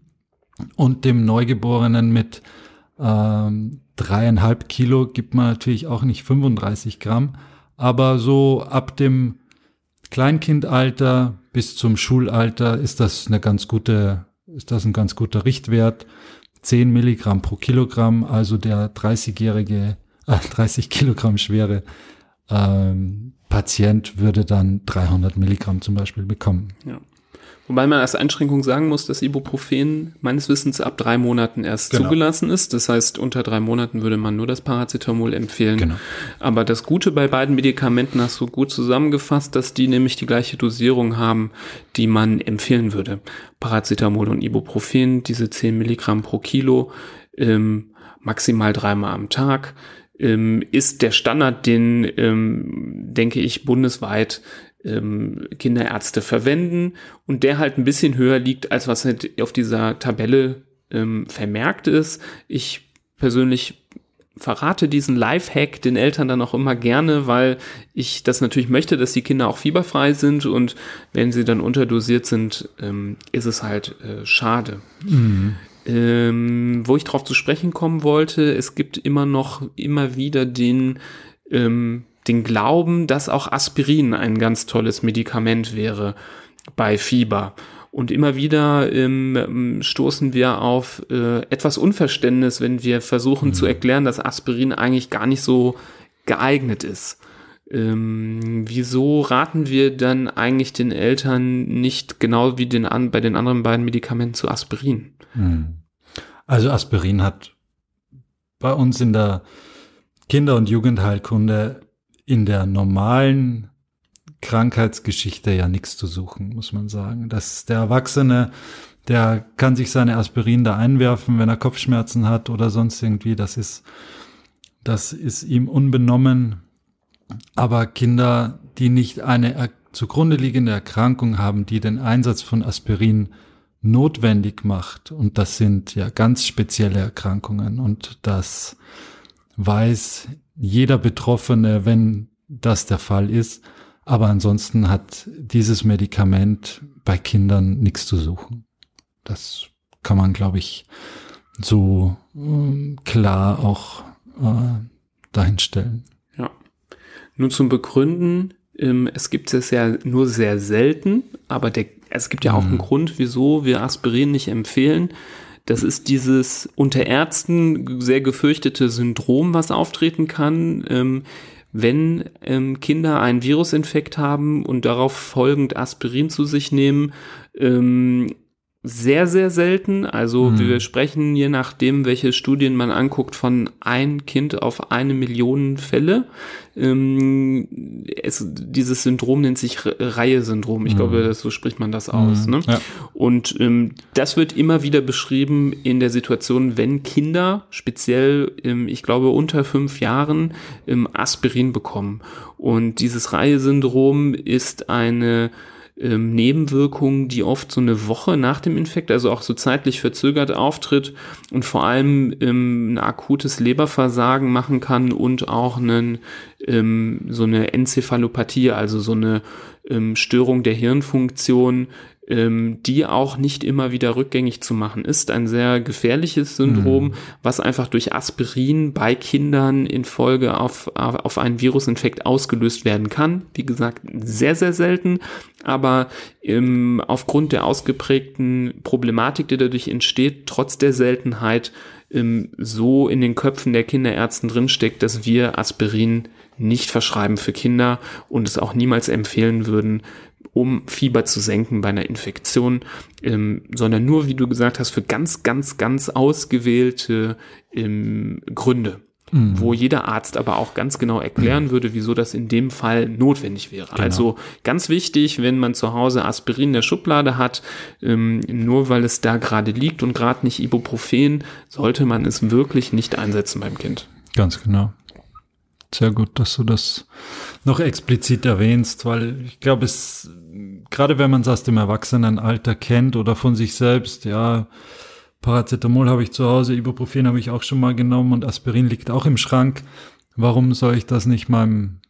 und dem Neugeborenen mit ähm, dreieinhalb Kilo gibt man natürlich auch nicht 35 Gramm, aber so ab dem Kleinkindalter bis zum Schulalter ist das eine ganz gute, ist das ein ganz guter Richtwert. 10 Milligramm pro Kilogramm, also der 30-jährige, äh, 30 Kilogramm schwere ähm, Patient würde dann 300 Milligramm zum Beispiel bekommen. Ja. Wobei man als Einschränkung sagen muss, dass Ibuprofen meines Wissens ab drei Monaten erst genau. zugelassen ist. Das heißt, unter drei Monaten würde man nur das Paracetamol empfehlen. Genau. Aber das Gute bei beiden Medikamenten hast du gut zusammengefasst, dass die nämlich die gleiche Dosierung haben, die man empfehlen würde. Paracetamol und Ibuprofen, diese 10 Milligramm pro Kilo, ähm, maximal dreimal am Tag ähm, ist der Standard, den, ähm, denke ich, bundesweit ähm, Kinderärzte verwenden und der halt ein bisschen höher liegt, als was halt auf dieser Tabelle ähm, vermerkt ist. Ich persönlich verrate diesen Lifehack den Eltern dann auch immer gerne, weil ich das natürlich möchte, dass die Kinder auch fieberfrei sind und wenn sie dann unterdosiert sind, ähm, ist es halt äh, schade. Mhm. Ähm, wo ich darauf zu sprechen kommen wollte, es gibt immer noch immer wieder den ähm, den Glauben, dass auch Aspirin ein ganz tolles Medikament wäre bei Fieber. Und immer wieder ähm, stoßen wir auf äh, etwas Unverständnis, wenn wir versuchen mhm. zu erklären, dass Aspirin eigentlich gar nicht so geeignet ist. Ähm, wieso raten wir dann eigentlich den Eltern nicht genau wie den an, bei den anderen beiden Medikamenten zu Aspirin? Mhm. Also Aspirin hat bei uns in der Kinder- und Jugendheilkunde in der normalen Krankheitsgeschichte ja nichts zu suchen, muss man sagen. Dass der Erwachsene, der kann sich seine Aspirin da einwerfen, wenn er Kopfschmerzen hat oder sonst irgendwie. Das ist, das ist ihm unbenommen. Aber Kinder, die nicht eine zugrunde liegende Erkrankung haben, die den Einsatz von Aspirin notwendig macht, und das sind ja ganz spezielle Erkrankungen, und das weiß jeder Betroffene, wenn das der Fall ist. Aber ansonsten hat dieses Medikament bei Kindern nichts zu suchen. Das kann man, glaube ich, so äh, klar auch äh, dahinstellen. Nun zum Begründen. Ähm, es gibt es ja nur sehr selten, aber der, es gibt ja auch mhm. einen Grund, wieso wir Aspirin nicht empfehlen. Das ist dieses unter Ärzten sehr gefürchtete Syndrom, was auftreten kann, ähm, wenn ähm, Kinder einen Virusinfekt haben und darauf folgend Aspirin zu sich nehmen. Sehr, sehr selten. Also mhm. wir sprechen je nachdem, welche Studien man anguckt, von ein Kind auf eine Million Fälle. Ähm, es, dieses Syndrom nennt sich Reihe-Syndrom. Ich mhm. glaube, so spricht man das aus. Mhm. Ne? Ja. Und ähm, das wird immer wieder beschrieben in der Situation, wenn Kinder, speziell, ähm, ich glaube, unter fünf Jahren, ähm, Aspirin bekommen. Und dieses Reihe-Syndrom ist eine ähm, Nebenwirkung, die oft so eine Woche nach dem Infekt, also auch so zeitlich verzögert auftritt und vor allem ähm, ein akutes Leberversagen machen kann und auch einen ähm, so eine Enzephalopathie, also so eine ähm, Störung der Hirnfunktion, ähm, die auch nicht immer wieder rückgängig zu machen ist. Ein sehr gefährliches Syndrom, mhm. was einfach durch Aspirin bei Kindern in Folge auf, auf einen Virusinfekt ausgelöst werden kann. Wie gesagt, sehr, sehr selten, aber ähm, aufgrund der ausgeprägten Problematik, die dadurch entsteht, trotz der Seltenheit, ähm, so in den Köpfen der Kinderärzten drinsteckt, dass wir Aspirin nicht verschreiben für Kinder und es auch niemals empfehlen würden, um Fieber zu senken bei einer Infektion, ähm, sondern nur, wie du gesagt hast, für ganz, ganz, ganz ausgewählte ähm, Gründe. Mhm. Wo jeder Arzt aber auch ganz genau erklären würde, wieso das in dem Fall notwendig wäre. Genau. Also ganz wichtig, wenn man zu Hause Aspirin in der Schublade hat, ähm, nur weil es da gerade liegt und gerade nicht Ibuprofen, sollte man es wirklich nicht einsetzen beim Kind. Ganz genau. Sehr gut, dass du das noch explizit erwähnst, weil ich glaube, es, gerade wenn man es aus dem Erwachsenenalter kennt oder von sich selbst, ja, Paracetamol habe ich zu Hause, Ibuprofen habe ich auch schon mal genommen und Aspirin liegt auch im Schrank. Warum soll ich das nicht meinem,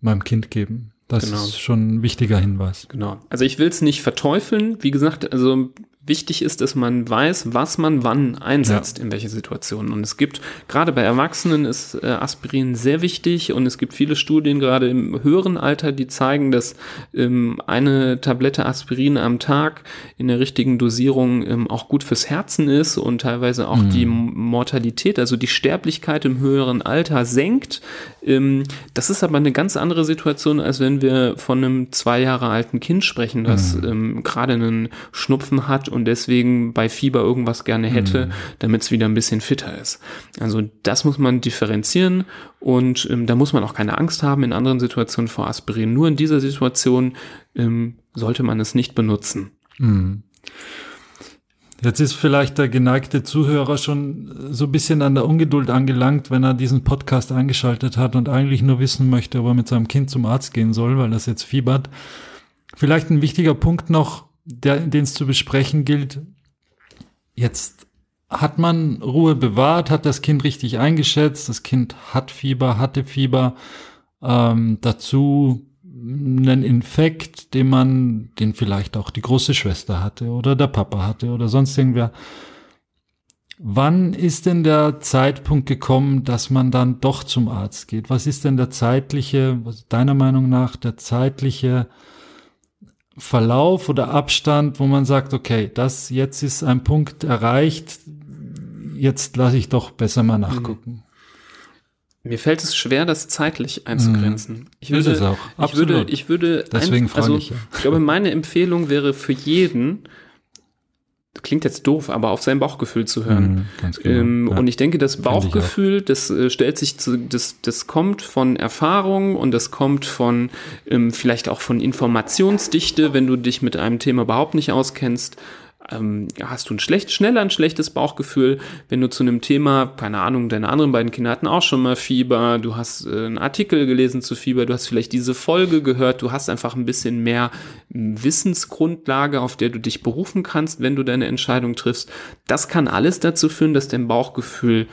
meinem Kind geben? Das genau. ist schon ein wichtiger Hinweis. Genau. Also ich will es nicht verteufeln. Wie gesagt, also wichtig ist, dass man weiß, was man wann einsetzt, ja. in welche Situationen. Und es gibt, gerade bei Erwachsenen ist äh, Aspirin sehr wichtig und es gibt viele Studien, gerade im höheren Alter, die zeigen, dass ähm, eine Tablette Aspirin am Tag in der richtigen Dosierung ähm, auch gut fürs Herzen ist und teilweise auch mhm. die Mortalität, also die Sterblichkeit im höheren Alter senkt. Ähm, das ist aber eine ganz andere Situation, als wenn wir von einem zwei Jahre alten Kind sprechen, das mhm. ähm, gerade einen Schnupfen hat und deswegen bei Fieber irgendwas gerne hätte, mhm. damit es wieder ein bisschen fitter ist. Also das muss man differenzieren und ähm, da muss man auch keine Angst haben in anderen Situationen vor Aspirin. Nur in dieser Situation ähm, sollte man es nicht benutzen. Mhm. Jetzt ist vielleicht der geneigte Zuhörer schon so ein bisschen an der Ungeduld angelangt, wenn er diesen Podcast eingeschaltet hat und eigentlich nur wissen möchte, ob er mit seinem Kind zum Arzt gehen soll, weil das jetzt fiebert. Vielleicht ein wichtiger Punkt noch, den es zu besprechen gilt. Jetzt hat man Ruhe bewahrt, hat das Kind richtig eingeschätzt, das Kind hat Fieber, hatte Fieber, ähm, dazu einen Infekt, den man, den vielleicht auch die große Schwester hatte oder der Papa hatte oder sonst irgendwer. Wann ist denn der Zeitpunkt gekommen, dass man dann doch zum Arzt geht? Was ist denn der zeitliche, deiner Meinung nach, der zeitliche Verlauf oder Abstand, wo man sagt, okay, das jetzt ist ein Punkt erreicht, jetzt lasse ich doch besser mal nachgucken. Mir fällt es schwer, das zeitlich einzugrenzen. Mhm. Ich würde, ist es auch. Ich würde, ich würde, deswegen frage also, ich. Ja. Ich glaube, meine Empfehlung wäre für jeden, klingt jetzt doof, aber auf sein Bauchgefühl zu hören. Mhm, genau. ähm, ja. Und ich denke, das Bauchgefühl, das äh, stellt sich zu, das, das kommt von Erfahrung und das kommt von ähm, vielleicht auch von Informationsdichte, wenn du dich mit einem Thema überhaupt nicht auskennst ähm, hast du ein schlecht, schneller ein schlechtes Bauchgefühl, wenn du zu einem Thema, keine Ahnung, deine anderen beiden Kinder hatten auch schon mal Fieber, du hast äh, einen Artikel gelesen zu Fieber, du hast vielleicht diese Folge gehört, du hast einfach ein bisschen mehr Wissensgrundlage, auf der du dich berufen kannst, wenn du deine Entscheidung triffst. Das kann alles dazu führen, dass dein Bauchgefühl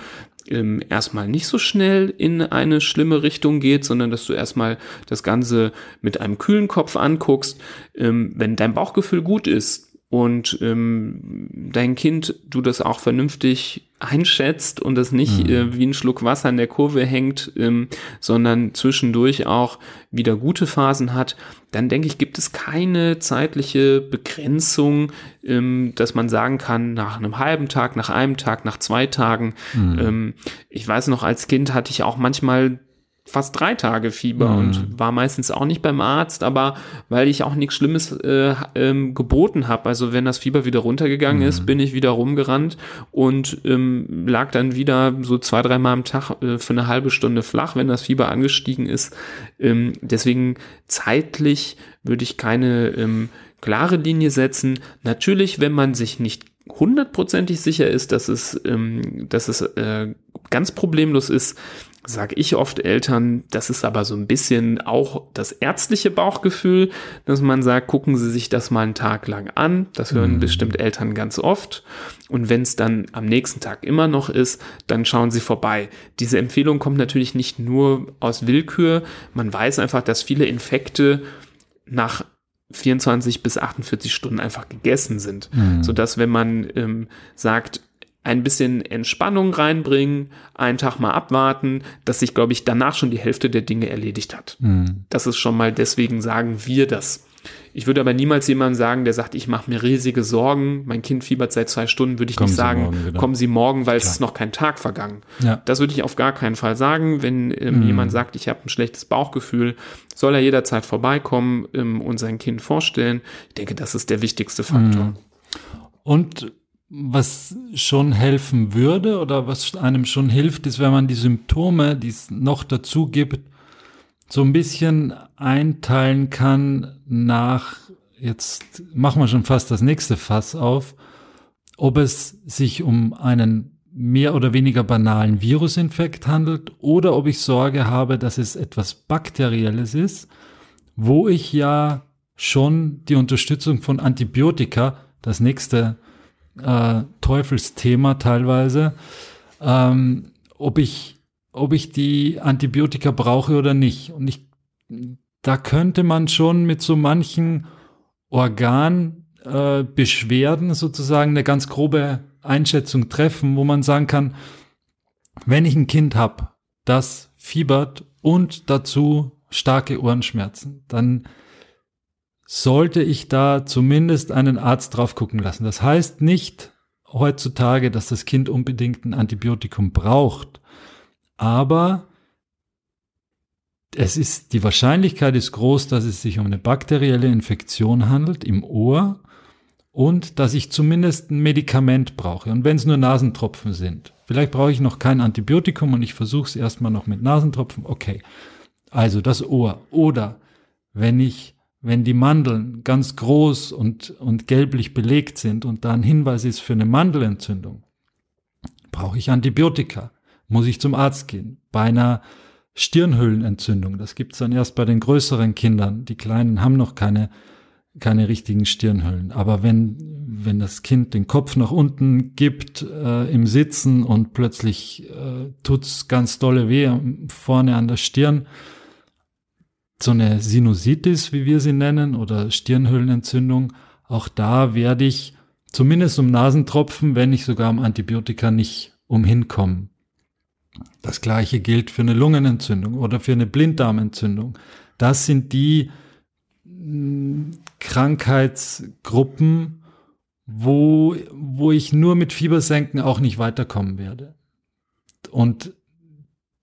ähm, erstmal nicht so schnell in eine schlimme Richtung geht, sondern dass du erstmal das Ganze mit einem kühlen Kopf anguckst. Ähm, wenn dein Bauchgefühl gut ist, und ähm, dein Kind du das auch vernünftig einschätzt und das nicht mhm. äh, wie ein Schluck Wasser in der Kurve hängt, ähm, sondern zwischendurch auch wieder gute Phasen hat, dann denke ich, gibt es keine zeitliche Begrenzung, ähm, dass man sagen kann, nach einem halben Tag, nach einem Tag, nach zwei Tagen. Mhm. Ähm, ich weiß noch, als Kind hatte ich auch manchmal fast drei Tage Fieber mhm. und war meistens auch nicht beim Arzt, aber weil ich auch nichts Schlimmes äh, ähm, geboten habe. Also wenn das Fieber wieder runtergegangen mhm. ist, bin ich wieder rumgerannt und ähm, lag dann wieder so zwei, dreimal am Tag äh, für eine halbe Stunde flach, wenn das Fieber angestiegen ist. Ähm, deswegen zeitlich würde ich keine ähm, klare Linie setzen. Natürlich, wenn man sich nicht hundertprozentig sicher ist, dass es, ähm, dass es äh, ganz problemlos ist, sage ich oft Eltern, das ist aber so ein bisschen auch das ärztliche Bauchgefühl, dass man sagt, gucken Sie sich das mal einen Tag lang an. Das hören mhm. bestimmt Eltern ganz oft. Und wenn es dann am nächsten Tag immer noch ist, dann schauen Sie vorbei. Diese Empfehlung kommt natürlich nicht nur aus Willkür. Man weiß einfach, dass viele Infekte nach 24 bis 48 Stunden einfach gegessen sind, mhm. so dass wenn man ähm, sagt, ein bisschen Entspannung reinbringen, einen Tag mal abwarten, dass sich, glaube ich, danach schon die Hälfte der Dinge erledigt hat. Mhm. Das ist schon mal, deswegen sagen wir das. Ich würde aber niemals jemandem sagen, der sagt, ich mache mir riesige Sorgen, mein Kind fiebert seit zwei Stunden, würde ich kommen nicht sagen, kommen Sie morgen, weil Klar. es ist noch kein Tag vergangen. Ja. Das würde ich auf gar keinen Fall sagen. Wenn ähm, mhm. jemand sagt, ich habe ein schlechtes Bauchgefühl, soll er jederzeit vorbeikommen ähm, und sein Kind vorstellen. Ich denke, das ist der wichtigste Faktor. Mhm. Und was schon helfen würde oder was einem schon hilft, ist, wenn man die Symptome, die es noch dazu gibt, so ein bisschen einteilen kann nach, jetzt machen wir schon fast das nächste Fass auf, ob es sich um einen mehr oder weniger banalen Virusinfekt handelt oder ob ich Sorge habe, dass es etwas Bakterielles ist, wo ich ja schon die Unterstützung von Antibiotika, das nächste äh, Teufelsthema teilweise, ähm, ob ich ob ich die Antibiotika brauche oder nicht. Und ich, da könnte man schon mit so manchen Organbeschwerden äh, sozusagen eine ganz grobe Einschätzung treffen, wo man sagen kann, wenn ich ein Kind habe, das fiebert und dazu starke Ohrenschmerzen, dann sollte ich da zumindest einen Arzt drauf gucken lassen. Das heißt nicht heutzutage, dass das Kind unbedingt ein Antibiotikum braucht. Aber es ist, die Wahrscheinlichkeit ist groß, dass es sich um eine bakterielle Infektion handelt im Ohr und dass ich zumindest ein Medikament brauche. Und wenn es nur Nasentropfen sind, vielleicht brauche ich noch kein Antibiotikum und ich versuche es erstmal noch mit Nasentropfen. Okay, also das Ohr. Oder wenn ich, wenn die Mandeln ganz groß und, und gelblich belegt sind und da ein Hinweis ist für eine Mandelentzündung, brauche ich Antibiotika muss ich zum Arzt gehen. Bei einer Stirnhöhlenentzündung, das gibt's dann erst bei den größeren Kindern. Die Kleinen haben noch keine, keine richtigen Stirnhöhlen. Aber wenn, wenn das Kind den Kopf nach unten gibt äh, im Sitzen und plötzlich äh, tut's ganz dolle weh vorne an der Stirn, so eine Sinusitis, wie wir sie nennen, oder Stirnhöhlenentzündung, auch da werde ich zumindest um Nasentropfen, wenn nicht sogar um Antibiotika nicht umhinkommen. Das gleiche gilt für eine Lungenentzündung oder für eine Blinddarmentzündung. Das sind die mm, Krankheitsgruppen, wo, wo ich nur mit Fiebersenken auch nicht weiterkommen werde. Und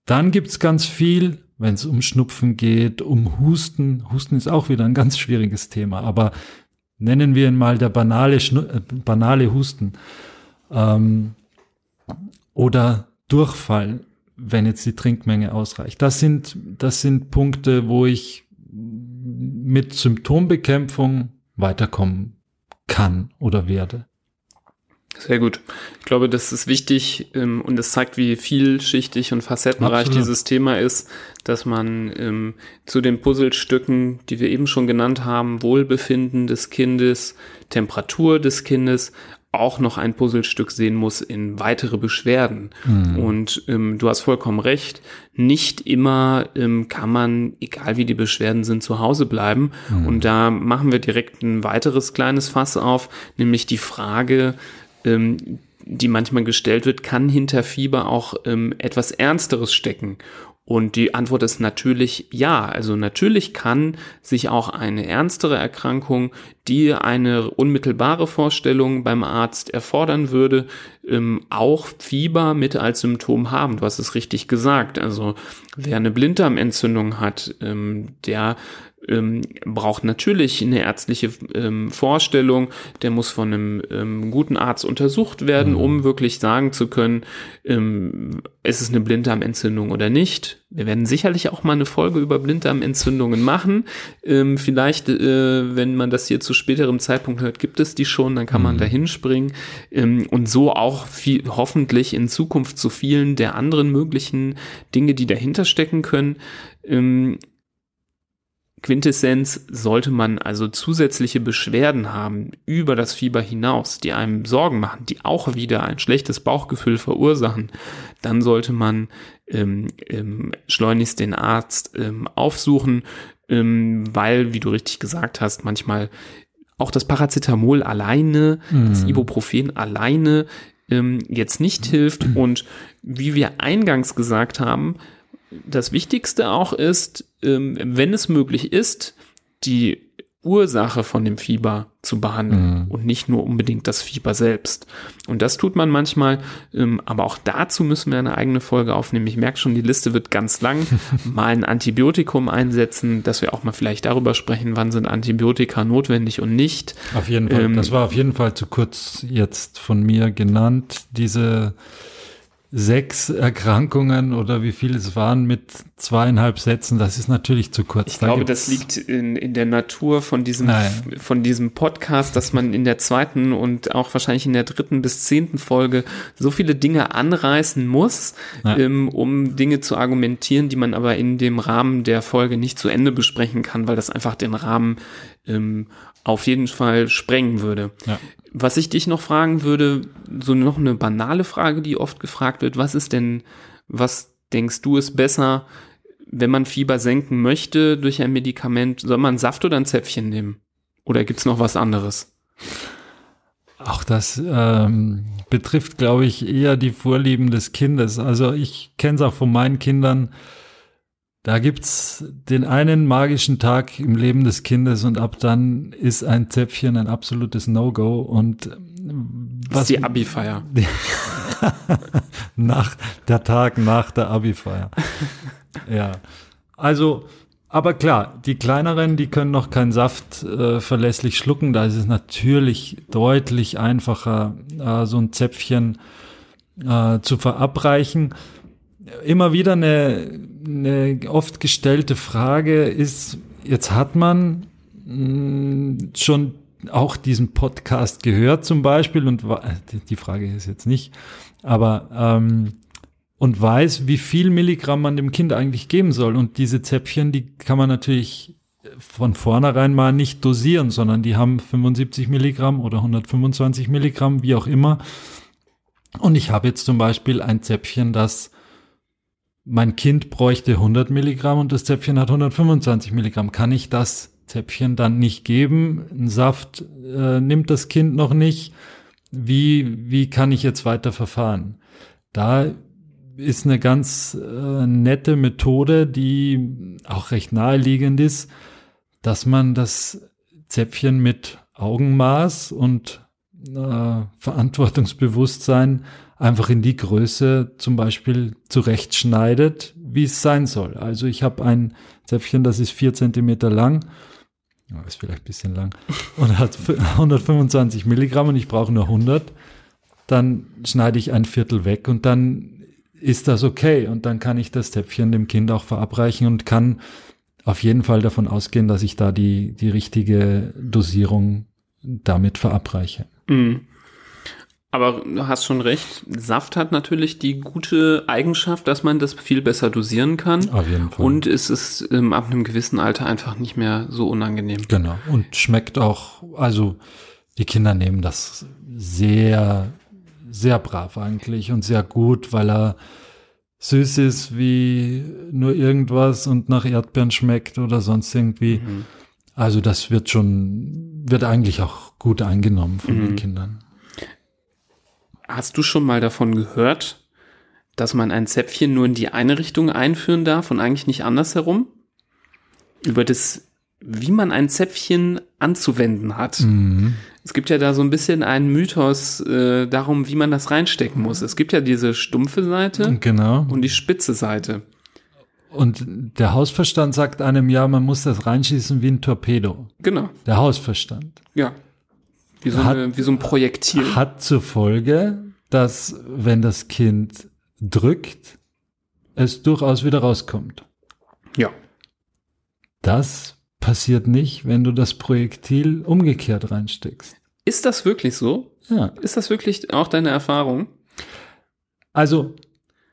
dann gibt's ganz viel, wenn es um Schnupfen geht, um Husten. Husten ist auch wieder ein ganz schwieriges Thema, aber nennen wir ihn mal der banale, Schnu äh, banale Husten. Ähm, oder Durchfall, wenn jetzt die Trinkmenge ausreicht. Das sind, das sind Punkte, wo ich mit Symptombekämpfung weiterkommen kann oder werde. Sehr gut. Ich glaube, das ist wichtig ähm, und es zeigt, wie vielschichtig und facettenreich Absolut. dieses Thema ist, dass man ähm, zu den Puzzlestücken, die wir eben schon genannt haben, Wohlbefinden des Kindes, Temperatur des Kindes, auch noch ein Puzzlestück sehen muss in weitere Beschwerden. Mhm. Und ähm, du hast vollkommen recht, nicht immer ähm, kann man, egal wie die Beschwerden sind, zu Hause bleiben. Mhm. Und da machen wir direkt ein weiteres kleines Fass auf, nämlich die Frage, ähm, die manchmal gestellt wird, kann hinter Fieber auch ähm, etwas Ernsteres stecken? Und die Antwort ist natürlich ja. Also natürlich kann sich auch eine ernstere Erkrankung, die eine unmittelbare Vorstellung beim Arzt erfordern würde, ähm, auch Fieber mit als Symptom haben. Du hast es richtig gesagt. Also wer eine Blinddarmentzündung hat, ähm, der ähm, braucht natürlich eine ärztliche ähm, Vorstellung, der muss von einem ähm, guten Arzt untersucht werden, um wirklich sagen zu können, ähm, ist es eine Blinddarmentzündung oder nicht. Wir werden sicherlich auch mal eine Folge über Blinddarmentzündungen machen. Ähm, vielleicht, äh, wenn man das hier zu späterem Zeitpunkt hört, gibt es die schon, dann kann man da hinspringen ähm, und so auch viel, hoffentlich in Zukunft zu vielen der anderen möglichen Dinge, die dahinter stecken können. Quintessenz sollte man also zusätzliche Beschwerden haben über das Fieber hinaus, die einem Sorgen machen, die auch wieder ein schlechtes Bauchgefühl verursachen, dann sollte man ähm, ähm, schleunigst den Arzt ähm, aufsuchen, ähm, weil, wie du richtig gesagt hast, manchmal auch das Paracetamol alleine, das Ibuprofen alleine ähm, jetzt nicht hilft. Und wie wir eingangs gesagt haben, das Wichtigste auch ist, ähm, wenn es möglich ist, die Ursache von dem Fieber zu behandeln und nicht nur unbedingt das Fieber selbst. Und das tut man manchmal, ähm, aber auch dazu müssen wir eine eigene Folge aufnehmen. Ich merke schon, die Liste wird ganz lang. mal ein Antibiotikum einsetzen, dass wir auch mal vielleicht darüber sprechen, wann sind Antibiotika notwendig und nicht. Auf jeden Fall. Ähm, das war auf jeden Fall zu kurz jetzt von mir genannt. Diese sechs Erkrankungen oder wie viel es waren mit zweieinhalb Sätzen, das ist natürlich zu kurz. Ich Da glaube, das liegt in, in der Natur von diesem, Nein. von diesem Podcast, dass man in der zweiten und auch wahrscheinlich in der dritten bis zehnten Folge so viele Dinge anreißen muss, Ja. ähm, um Dinge zu argumentieren, die man aber in dem Rahmen der Folge nicht zu Ende besprechen kann, weil das einfach den Rahmen ähm, auf jeden Fall sprengen würde. Ja. Was ich dich noch fragen würde, so noch eine banale Frage, die oft gefragt wird, was ist denn, was denkst du ist besser, wenn man Fieber senken möchte durch ein Medikament, soll man Saft oder ein Zäpfchen nehmen? Oder gibt's noch was anderes? Auch das ähm, betrifft, glaube ich, eher die Vorlieben des Kindes. Also ich kenne es auch von meinen Kindern. Da gibt's den einen magischen Tag im Leben des Kindes und ab dann ist ein Zäpfchen ein absolutes No-Go. Und ähm, Was ist die Abi-Feier? nach der Tag nach der Abi-Feier. ja. Also, aber klar, die kleineren, die können noch keinen Saft äh, verlässlich schlucken. Da ist es natürlich deutlich einfacher, äh, so ein Zäpfchen äh, zu verabreichen. Immer wieder eine, eine oft gestellte Frage ist, jetzt hat man mh, schon auch diesen Podcast gehört zum Beispiel und die- die Frage ist jetzt nicht, aber ähm, und weiß, wie viel Milligramm man dem Kind eigentlich geben soll. Und diese Zäpfchen, die kann man natürlich von vornherein mal nicht dosieren, sondern die haben 75 Milligramm oder 125 Milligramm, wie auch immer. Und ich habe jetzt zum Beispiel ein Zäpfchen, das mein Kind bräuchte 100 Milligramm und das Zäpfchen hat 125 Milligramm. Kann ich das Zäpfchen dann nicht geben? Ein Saft äh, nimmt das Kind noch nicht. Wie, wie kann ich jetzt weiter verfahren? Da ist eine ganz äh, nette Methode, die auch recht naheliegend ist, dass man das Zäpfchen mit Augenmaß und äh, Verantwortungsbewusstsein einfach in die Größe zum Beispiel zurechtschneidet, wie es sein soll. Also ich habe ein Zäpfchen, das ist vier Zentimeter lang, ist vielleicht ein bisschen lang, und hat 125 Milligramm und ich brauche nur 100. Dann schneide ich ein Viertel weg und dann ist das okay. Und dann kann ich das Zäpfchen dem Kind auch verabreichen und kann auf jeden Fall davon ausgehen, dass ich da die, die richtige Dosierung damit verabreiche. Mhm. Aber du hast schon recht, Saft hat natürlich die gute Eigenschaft, dass man das viel besser dosieren kann. Auf jeden Fall. Und es ist ähm, ab einem gewissen Alter einfach nicht mehr so unangenehm. Genau. Und schmeckt auch, also die Kinder nehmen das sehr, sehr brav eigentlich und sehr gut, weil er süß ist wie nur irgendwas und nach Erdbeeren schmeckt oder sonst irgendwie. Mhm. Also das wird schon, wird eigentlich auch gut eingenommen von Mhm. den Kindern. Hast du schon mal davon gehört, dass man ein Zäpfchen nur in die eine Richtung einführen darf und eigentlich nicht andersherum? Über das, wie man ein Zäpfchen anzuwenden hat. Mhm. Es gibt ja da so ein bisschen einen Mythos äh, darum, wie man das reinstecken muss. Es gibt ja diese stumpfe Seite Genau. und die spitze Seite. Und der Hausverstand sagt einem ja, man muss das reinschießen wie ein Torpedo. Genau. Der Hausverstand. Ja. Wie so, Hat- eine, wie so ein Projektil. Hat zur Folge, dass wenn das Kind drückt, es durchaus wieder rauskommt. Ja. Das passiert nicht, wenn du das Projektil umgekehrt reinsteckst. Ist das wirklich so? Ja. Ist das wirklich auch deine Erfahrung? Also,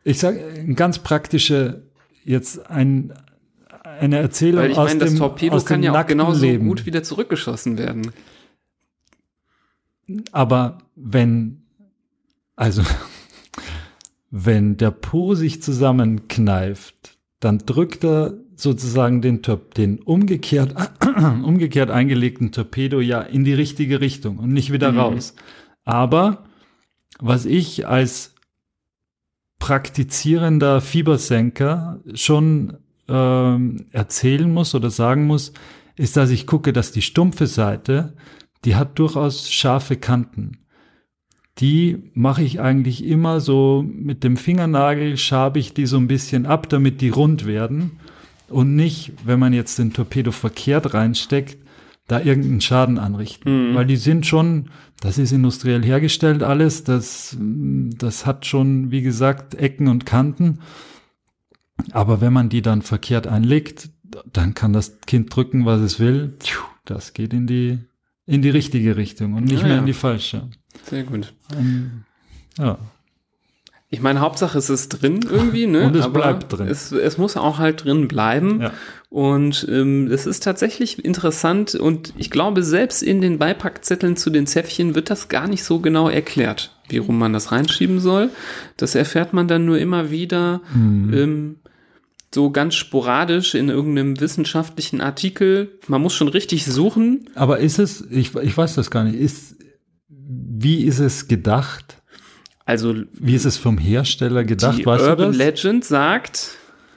ich sage ein ganz praktische, jetzt ein, eine Erzählung Weil ich aus meine, das dem, Torpedo aus kann ja auch genauso Leben. gut wieder zurückgeschossen werden. Aber wenn, also, wenn der Po sich zusammenkneift, dann drückt er sozusagen den, den umgekehrt, umgekehrt eingelegten Torpedo ja in die richtige Richtung und nicht wieder Mhm. raus. Aber was ich als praktizierender Fiebersenker schon ähm, erzählen muss oder sagen muss, ist, dass ich gucke, dass die stumpfe Seite, die hat durchaus scharfe Kanten. Die mache ich eigentlich immer so mit dem Fingernagel, schabe ich die so ein bisschen ab, damit die rund werden und nicht, wenn man jetzt den Torpedo verkehrt reinsteckt, da irgendeinen Schaden anrichten. Mhm. Weil die sind schon, das ist industriell hergestellt alles, das, das hat schon, wie gesagt, Ecken und Kanten. Aber wenn man die dann verkehrt einlegt, dann kann das Kind drücken, was es will. Das geht in die, in die richtige Richtung und nicht Ja, mehr ja. in die falsche. Sehr gut. Ähm, ja. Ich meine, Hauptsache es ist drin irgendwie, ne? Und es Aber bleibt drin. Es, es muss auch halt drin bleiben. Ja. Und ähm, es ist tatsächlich interessant und ich glaube, selbst in den Beipackzetteln zu den Zäpfchen wird das gar nicht so genau erklärt, wie rum man das reinschieben soll. Das erfährt man dann nur immer wieder Mhm. ähm, so ganz sporadisch in irgendeinem wissenschaftlichen Artikel. Man muss schon richtig suchen. Aber ist es, ich, ich weiß das gar nicht, ist, wie ist es gedacht? Also Wie ist es vom Hersteller gedacht? die weißt Urban? Legend sagt,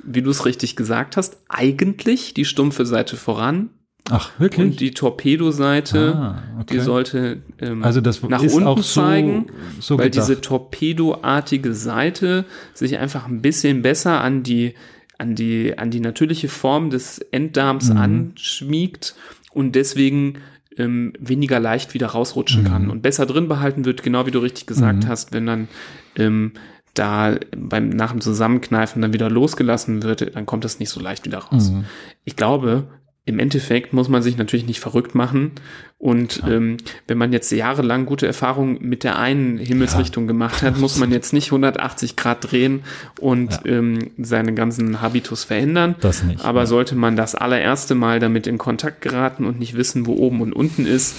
wie du es richtig gesagt hast, eigentlich die stumpfe Seite voran Ach, und wirklich? die Torpedoseite, Ah, okay. die sollte ähm, also das nach unten auch so, zeigen, so weil gedacht. diese torpedoartige Seite sich einfach ein bisschen besser an die an die an die natürliche Form des Enddarms Mhm. anschmiegt und deswegen ähm, weniger leicht wieder rausrutschen kann Mhm. und besser drin behalten wird, genau wie du richtig gesagt hast, wenn dann ähm, da beim nach dem Zusammenkneifen dann wieder losgelassen wird, dann kommt das nicht so leicht wieder raus. Mhm. Ich glaube, im Endeffekt muss man sich natürlich nicht verrückt machen. Und ähm, wenn man jetzt jahrelang gute Erfahrungen mit der einen Himmelsrichtung gemacht hat, muss man jetzt nicht 180 Grad drehen und ähm, seinen ganzen Habitus verändern. Das nicht, Aber ja. sollte man das allererste Mal damit in Kontakt geraten und nicht wissen, wo oben und unten ist,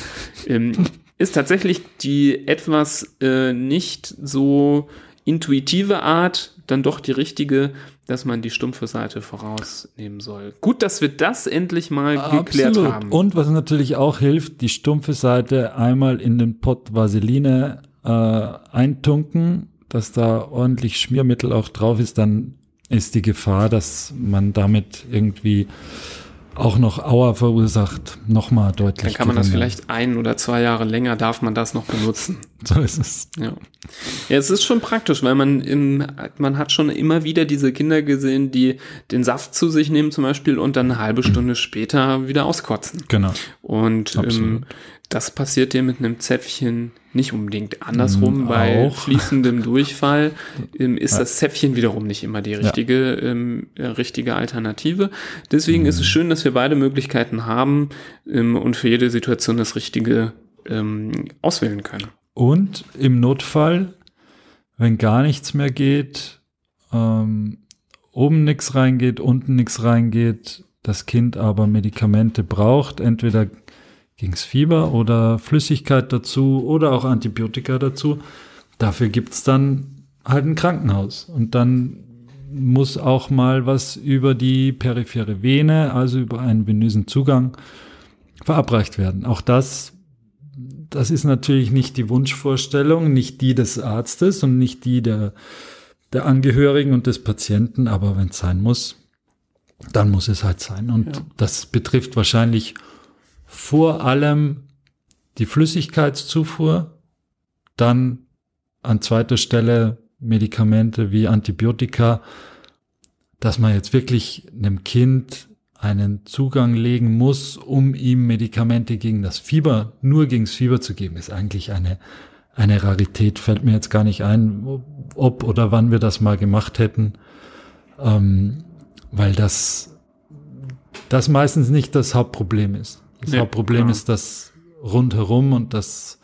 ähm, ist tatsächlich die etwas äh, nicht so intuitive Art dann doch die richtige, dass man die stumpfe Seite vorausnehmen soll. Gut, dass wir das endlich mal geklärt Absolut. haben. Und was natürlich auch hilft, die stumpfe Seite einmal in den Pott Vaseline äh, eintunken, dass da ordentlich Schmiermittel auch drauf ist, dann ist die Gefahr, dass man damit irgendwie auch noch Auer verursacht, nochmal deutlich. dann kann man das geringer. vielleicht ein oder zwei Jahre länger, darf man das noch benutzen. So ist es. Ja. ja, es ist schon praktisch, weil man im, man hat schon immer wieder diese Kinder gesehen, die den Saft zu sich nehmen zum Beispiel und dann eine halbe Stunde später wieder auskotzen. Genau. Und ähm. Das passiert dir mit einem Zäpfchen nicht unbedingt andersrum. Mm, Bei fließendem Durchfall ähm, ist das Zäpfchen wiederum nicht immer die richtige, ähm, äh, richtige Alternative. Deswegen Mm. ist es schön, dass wir beide Möglichkeiten haben ähm, und für jede Situation das Richtige ähm, auswählen können. Und im Notfall, wenn gar nichts mehr geht, ähm, oben nichts reingeht, unten nichts reingeht, das Kind aber Medikamente braucht, entweder gegens Fieber oder Flüssigkeit dazu oder auch Antibiotika dazu, dafür gibt's dann halt ein Krankenhaus. Und dann muss auch mal was über die periphere Vene, also über einen venösen Zugang, verabreicht werden. Auch das das ist natürlich nicht die Wunschvorstellung, nicht die des Arztes und nicht die der, der Angehörigen und des Patienten, aber wenn es sein muss, dann muss es halt sein. Und Ja. das betrifft wahrscheinlich vor allem die Flüssigkeitszufuhr, dann an zweiter Stelle Medikamente wie Antibiotika, dass man jetzt wirklich einem Kind einen Zugang legen muss, um ihm Medikamente gegen das Fieber, nur gegen das Fieber zu geben, ist eigentlich eine, eine Rarität. Fällt mir jetzt gar nicht ein, ob oder wann wir das mal gemacht hätten, ähm, weil das, das meistens nicht das Hauptproblem ist. Das Ja, Hauptproblem genau. ist das rundherum und das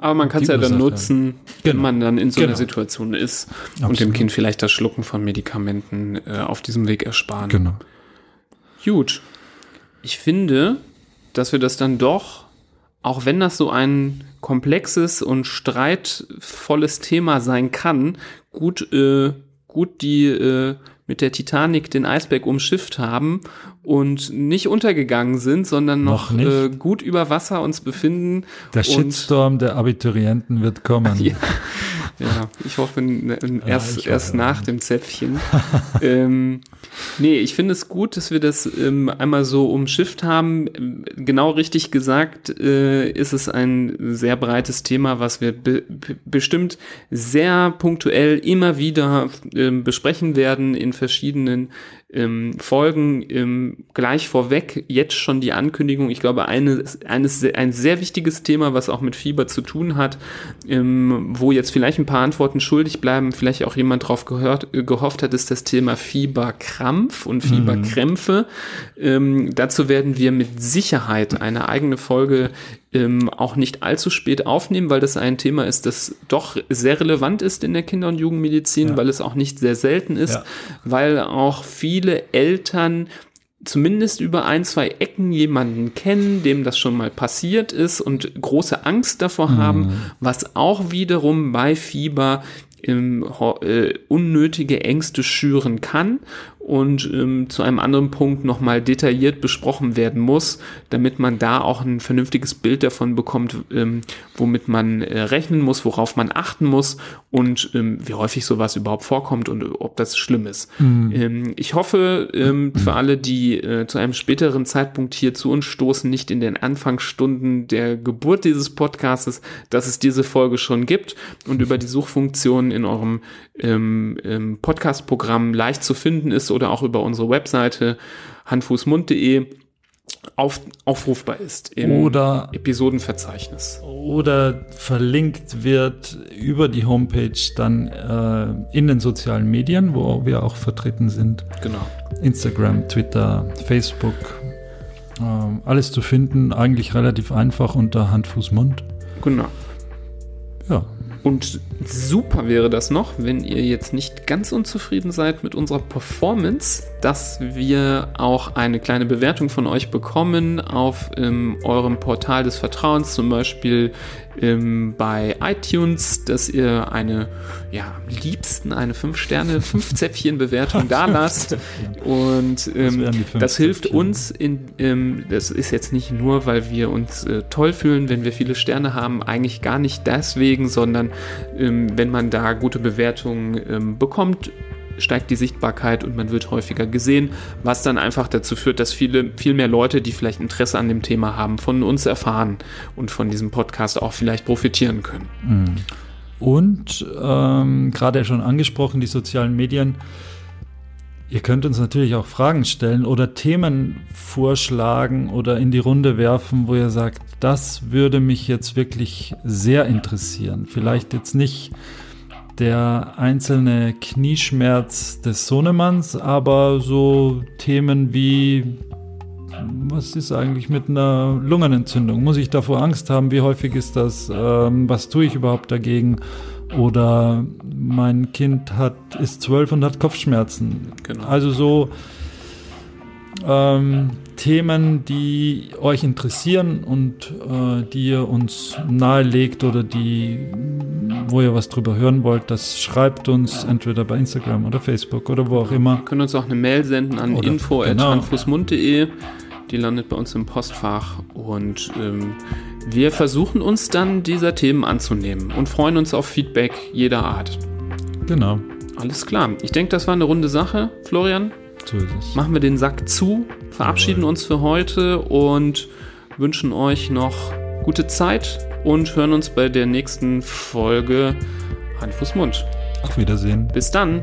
Aber man kann es ja dann nutzen, wenn Genau. man dann in so einer Genau. Situation ist und Absolut. dem Kind vielleicht das Schlucken von Medikamenten äh, auf diesem Weg ersparen. genau. Gut. Ich finde, dass wir das dann doch, auch wenn das so ein komplexes und streitvolles Thema sein kann, gut, äh, gut die äh, mit der Titanic den Eisberg umschifft haben und nicht untergegangen sind, sondern noch, Noch. Äh, gut über Wasser uns befinden. Der Shitstorm der Abiturienten wird kommen. Ja. Ja, ich hoffe erst, ich hoffe erst nach dem Zäpfchen. ähm, nee, ich finde es gut, dass wir das ähm, einmal so umschifft haben. Genau richtig gesagt äh, ist es ein sehr breites Thema, was wir be be- bestimmt sehr punktuell immer wieder ähm, besprechen werden in verschiedenen ähm, Folgen. Ähm, gleich vorweg jetzt schon die Ankündigung. Ich glaube, eine, eines, ein sehr wichtiges Thema, was auch mit Fieber zu tun hat, ähm, wo jetzt vielleicht ein paar Antworten schuldig bleiben, vielleicht auch jemand drauf gehört, äh, gehofft hat, ist das Thema Fieberkrampf und Fieberkrämpfe. Ähm, dazu werden wir mit Sicherheit eine eigene Folge ähm, auch nicht allzu spät aufnehmen, weil das ein Thema ist, das doch sehr relevant ist in der Kinder- und Jugendmedizin, Ja. weil es auch nicht sehr selten ist, Ja. weil auch viele Eltern zumindest über ein, zwei Ecken jemanden kennen, dem das schon mal passiert ist und große Angst davor haben, was auch wiederum bei Fieber ähm, äh, unnötige Ängste schüren kann und ähm, zu einem anderen Punkt nochmal detailliert besprochen werden muss, damit man da auch ein vernünftiges Bild davon bekommt, ähm, womit man äh, rechnen muss, worauf man achten muss und ähm, wie häufig sowas überhaupt vorkommt und ob das schlimm ist. Ähm, ich hoffe, ähm, für alle, die äh, zu einem späteren Zeitpunkt hier zu uns stoßen, nicht in den Anfangsstunden der Geburt dieses Podcastes, dass es diese Folge schon gibt und über die Suchfunktion in eurem ähm, ähm, Podcast-Programm leicht zu finden ist oder auch über unsere Webseite handfußmund.de auf, aufrufbar ist im Oder Episodenverzeichnis. oder verlinkt wird über die Homepage dann äh, in den sozialen Medien, wo wir auch vertreten sind. Genau. Instagram, Twitter, Facebook. Ähm, alles zu finden, eigentlich relativ einfach unter Hand, Fuß, Mund. Genau. Ja, Und super wäre das noch, wenn ihr jetzt nicht ganz unzufrieden seid mit unserer Performance, dass wir auch eine kleine Bewertung von euch bekommen auf ähm, eurem Portal des Vertrauens, zum Beispiel ähm, bei iTunes, dass ihr eine, ja, am liebsten eine 5-Sterne, 5-Zäpfchen-Bewertung da lasst. Und ähm, das hilft Zäpfchen. uns, in, ähm, das ist jetzt nicht nur, weil wir uns äh, toll fühlen, wenn wir viele Sterne haben, eigentlich gar nicht deswegen, sondern ähm, wenn man da gute Bewertungen ähm, bekommt, steigt die Sichtbarkeit und man wird häufiger gesehen, was dann einfach dazu führt, dass viele, viel mehr Leute, die vielleicht Interesse an dem Thema haben, von uns erfahren und von diesem Podcast auch vielleicht profitieren können. Und ähm, gerade schon angesprochen, die sozialen Medien. Ihr könnt uns natürlich auch Fragen stellen oder Themen vorschlagen oder in die Runde werfen, wo ihr sagt, das würde mich jetzt wirklich sehr interessieren. Vielleicht jetzt nicht der einzelne Knieschmerz des Sohnemanns, aber so Themen wie, was ist eigentlich mit einer Lungenentzündung? Muss ich davor Angst haben? Wie häufig ist das? Ähm, was tue ich überhaupt dagegen? Oder mein Kind hat, ist zwölf und hat Kopfschmerzen. Genau. Also so ähm, Themen, die euch interessieren und äh, die ihr uns nahelegt oder die, wo ihr was drüber hören wollt, das schreibt uns entweder bei Instagram oder Facebook oder wo auch immer. Ihr könnt uns auch eine Mail senden an Oder- genau. Die landet bei uns im Postfach und ähm, wir versuchen uns dann dieser Themen anzunehmen und freuen uns auf Feedback jeder Art. Genau, Alles klar. Ich denke, das war eine runde Sache. Florian, so ist es. machen wir den Sack zu, verabschieden uns für heute und wünschen euch noch gute Zeit und hören uns bei der nächsten Folge Hand, Fuß, Mund. Auf Wiedersehen. Bis dann.